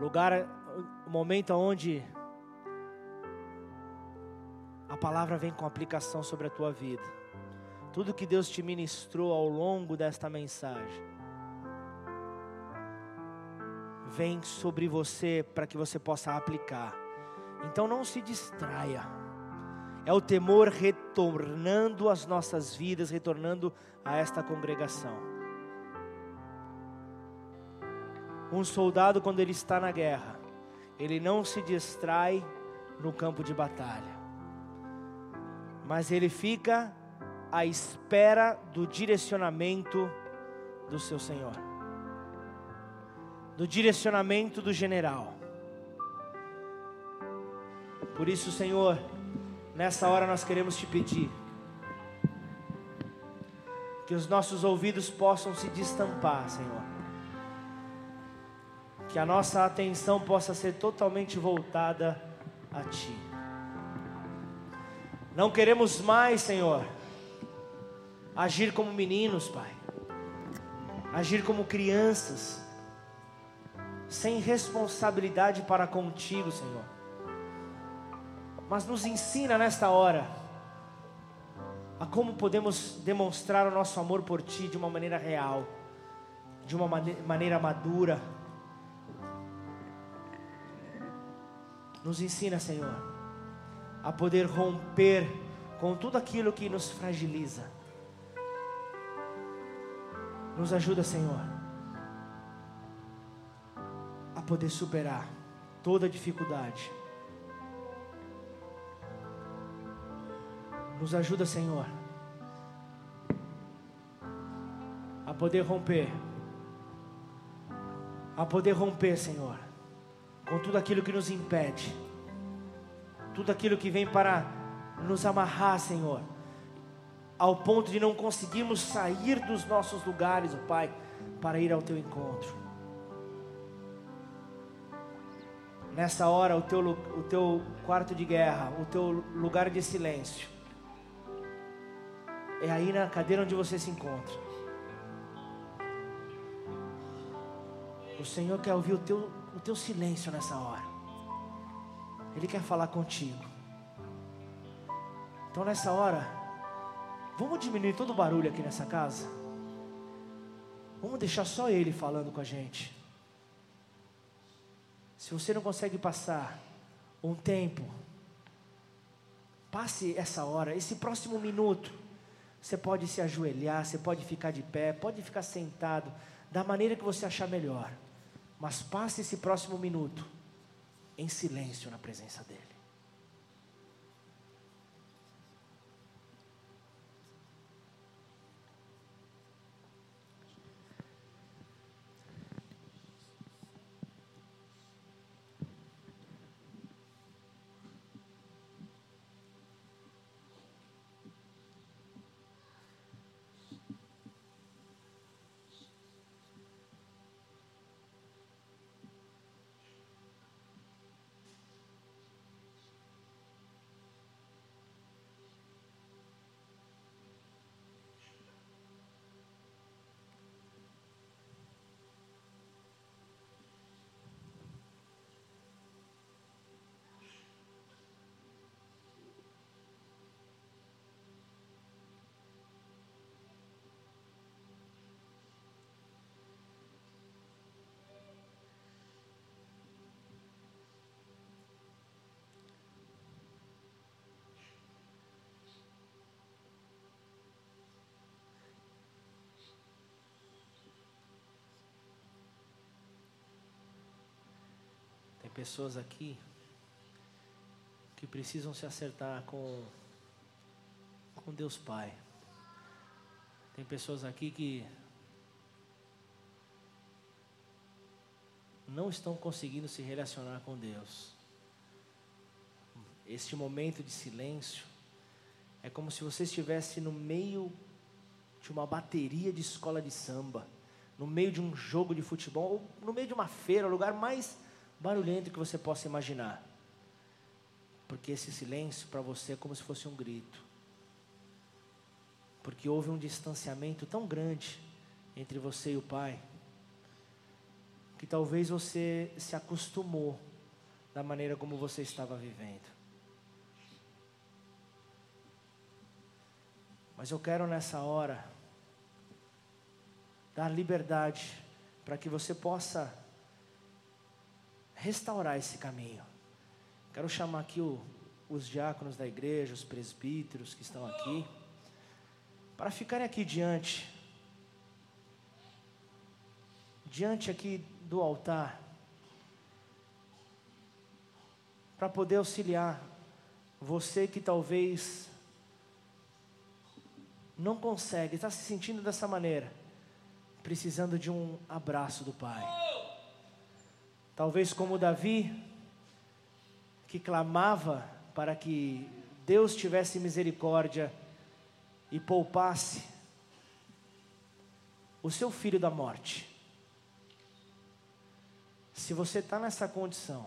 Lugar, o momento onde a palavra vem com aplicação sobre a tua vida. Tudo que Deus te ministrou ao longo desta mensagem vem sobre você para que você possa aplicar. Então não se distraia é o temor retornando às nossas vidas, retornando a esta congregação. Um soldado, quando ele está na guerra, ele não se distrai no campo de batalha, mas ele fica à espera do direcionamento do seu Senhor, do direcionamento do general. Por isso, Senhor, Nessa hora nós queremos te pedir que os nossos ouvidos possam se destampar, Senhor. Que a nossa atenção possa ser totalmente voltada a Ti. Não queremos mais, Senhor, agir como meninos, Pai. Agir como crianças, sem responsabilidade para contigo, Senhor mas nos ensina nesta hora a como podemos demonstrar o nosso amor por Ti de uma maneira real, de uma maneira madura. Nos ensina, Senhor, a poder romper com tudo aquilo que nos fragiliza. Nos ajuda, Senhor, a poder superar toda dificuldade Nos ajuda, Senhor, a poder romper, a poder romper, Senhor, com tudo aquilo que nos impede, tudo aquilo que vem para nos amarrar, Senhor, ao ponto de não conseguirmos sair dos nossos lugares, oh Pai, para ir ao Teu encontro. Nessa hora, o teu, o teu quarto de guerra, o teu lugar de silêncio, é aí na cadeira onde você se encontra. O Senhor quer ouvir o teu, o teu silêncio nessa hora. Ele quer falar contigo. Então nessa hora, vamos diminuir todo o barulho aqui nessa casa. Vamos deixar só Ele falando com a gente. Se você não consegue passar um tempo. Passe essa hora, esse próximo minuto. Você pode se ajoelhar, você pode ficar de pé, pode ficar sentado, da maneira que você achar melhor. Mas passe esse próximo minuto em silêncio na presença dEle. Pessoas aqui que precisam se acertar com, com Deus Pai. Tem pessoas aqui que não estão conseguindo se relacionar com Deus. Este momento de silêncio é como se você estivesse no meio de uma bateria de escola de samba, no meio de um jogo de futebol, ou no meio de uma feira, o lugar mais barulhento que você possa imaginar. Porque esse silêncio para você é como se fosse um grito. Porque houve um distanciamento tão grande entre você e o Pai, que talvez você se acostumou da maneira como você estava vivendo. Mas eu quero nessa hora dar liberdade para que você possa restaurar esse caminho. Quero chamar aqui o, os diáconos da igreja, os presbíteros que estão aqui, para ficarem aqui diante, diante aqui do altar, para poder auxiliar você que talvez não consegue, está se sentindo dessa maneira, precisando de um abraço do Pai. Talvez como Davi, que clamava para que Deus tivesse misericórdia e poupasse o seu filho da morte. Se você está nessa condição,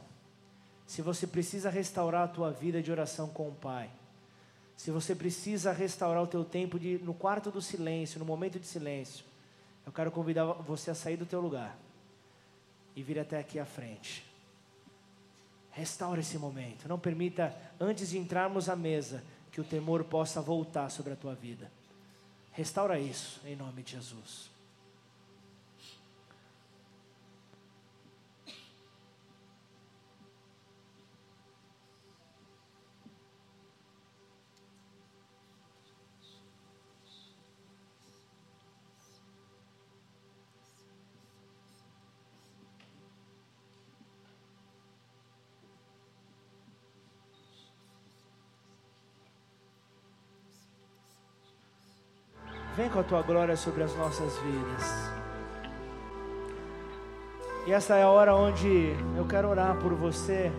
se você precisa restaurar a tua vida de oração com o Pai, se você precisa restaurar o teu tempo de, no quarto do silêncio, no momento de silêncio, eu quero convidar você a sair do teu lugar e vir até aqui à frente. Restaure esse momento. Não permita, antes de entrarmos à mesa, que o temor possa voltar sobre a tua vida. Restaura isso, em nome de Jesus. Vem com a tua glória sobre as nossas vidas. E essa é a hora onde eu quero orar por você.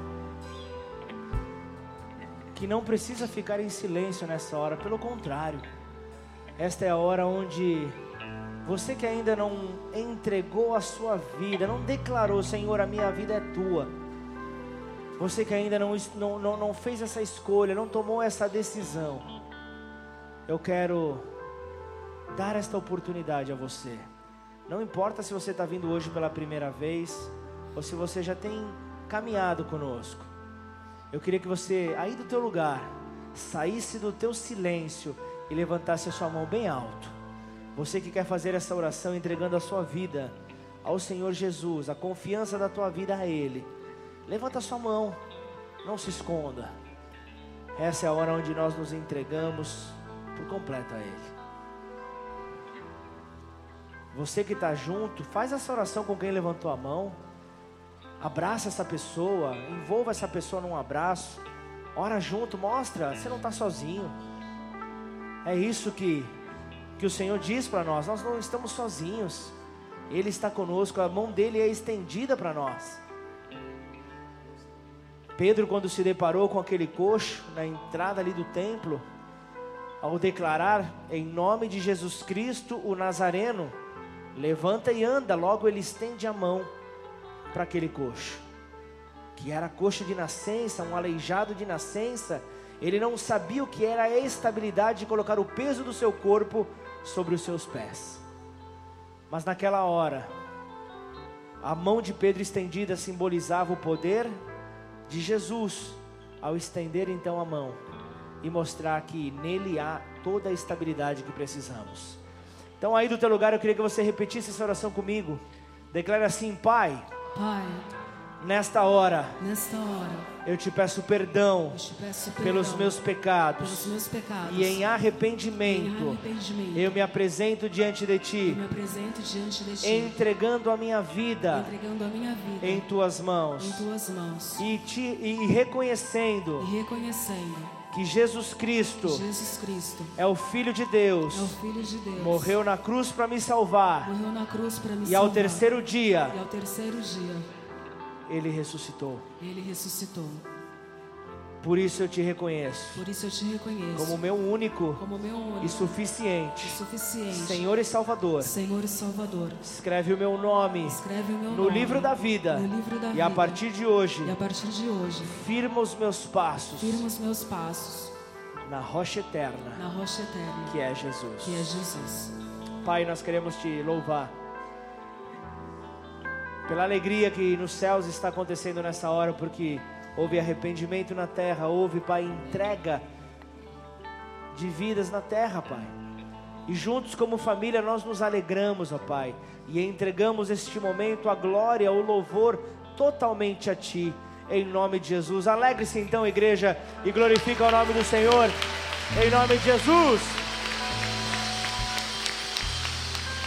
Que não precisa ficar em silêncio nessa hora, pelo contrário. Esta é a hora onde você que ainda não entregou a sua vida, não declarou, Senhor, a minha vida é tua. Você que ainda não, não, não fez essa escolha, não tomou essa decisão. Eu quero dar esta oportunidade a você. Não importa se você está vindo hoje pela primeira vez ou se você já tem caminhado conosco. Eu queria que você, aí do teu lugar, saísse do teu silêncio e levantasse a sua mão bem alto. Você que quer fazer essa oração entregando a sua vida ao Senhor Jesus, a confiança da tua vida a Ele. Levanta a sua mão. Não se esconda. Essa é a hora onde nós nos entregamos por completo a Ele. Você que está junto, faz essa oração com quem levantou a mão. Abraça essa pessoa, envolva essa pessoa num abraço. Ora junto, mostra, você não está sozinho. É isso que, que o Senhor diz para nós: nós não estamos sozinhos. Ele está conosco, a mão dele é estendida para nós. Pedro, quando se deparou com aquele coxo na entrada ali do templo, ao declarar em nome de Jesus Cristo, o Nazareno, levanta e anda, logo ele estende a mão para aquele coxo, que era coxo de nascença, um aleijado de nascença. Ele não sabia o que era a estabilidade de colocar o peso do seu corpo sobre os seus pés. Mas naquela hora, a mão de Pedro estendida simbolizava o poder de Jesus, ao estender então a mão e mostrar que nele há toda a estabilidade que precisamos. Então, aí do teu lugar, eu queria que você repetisse essa oração comigo. Declare assim: Pai, Pai, nesta hora, nesta hora, eu te peço perdão, eu te peço perdão pelos meus pecados. pelos meus pecados. E em arrependimento, Em arrependimento, eu me apresento diante de eu ti, me apresento diante de ti, entregando a minha vida entregando a minha vida em tuas mãos em tuas mãos e, te, e reconhecendo e reconhecendo que Jesus Cristo Jesus Cristo é o Filho de Deus, é o Filho de Deus, morreu na cruz para me salvar morreu na cruz para me e ao salvar. terceiro dia e ao terceiro dia ele ressuscitou. ele ressuscitou. Por isso eu te reconheço Por isso eu te reconheço como meu único como meu único e suficiente e suficiente Senhor e Salvador. Senhor e Salvador. Escreve o meu nome Escreve o meu no nome livro da vida no livro da e a vida. partir de hoje E a partir de hoje, firma os meus passos firma os meus passos na rocha eterna na rocha eterna, que é Jesus. que é Jesus. Pai, nós queremos te louvar pela alegria que nos céus está acontecendo nessa hora, porque houve arrependimento na terra, houve, Pai, entrega de vidas na terra, Pai. E juntos como família nós nos alegramos, ó Pai, e entregamos este momento a glória, o louvor totalmente a Ti, em nome de Jesus. Alegre-se então, igreja, e glorifica o nome do Senhor, em nome de Jesus.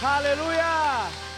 Aleluia!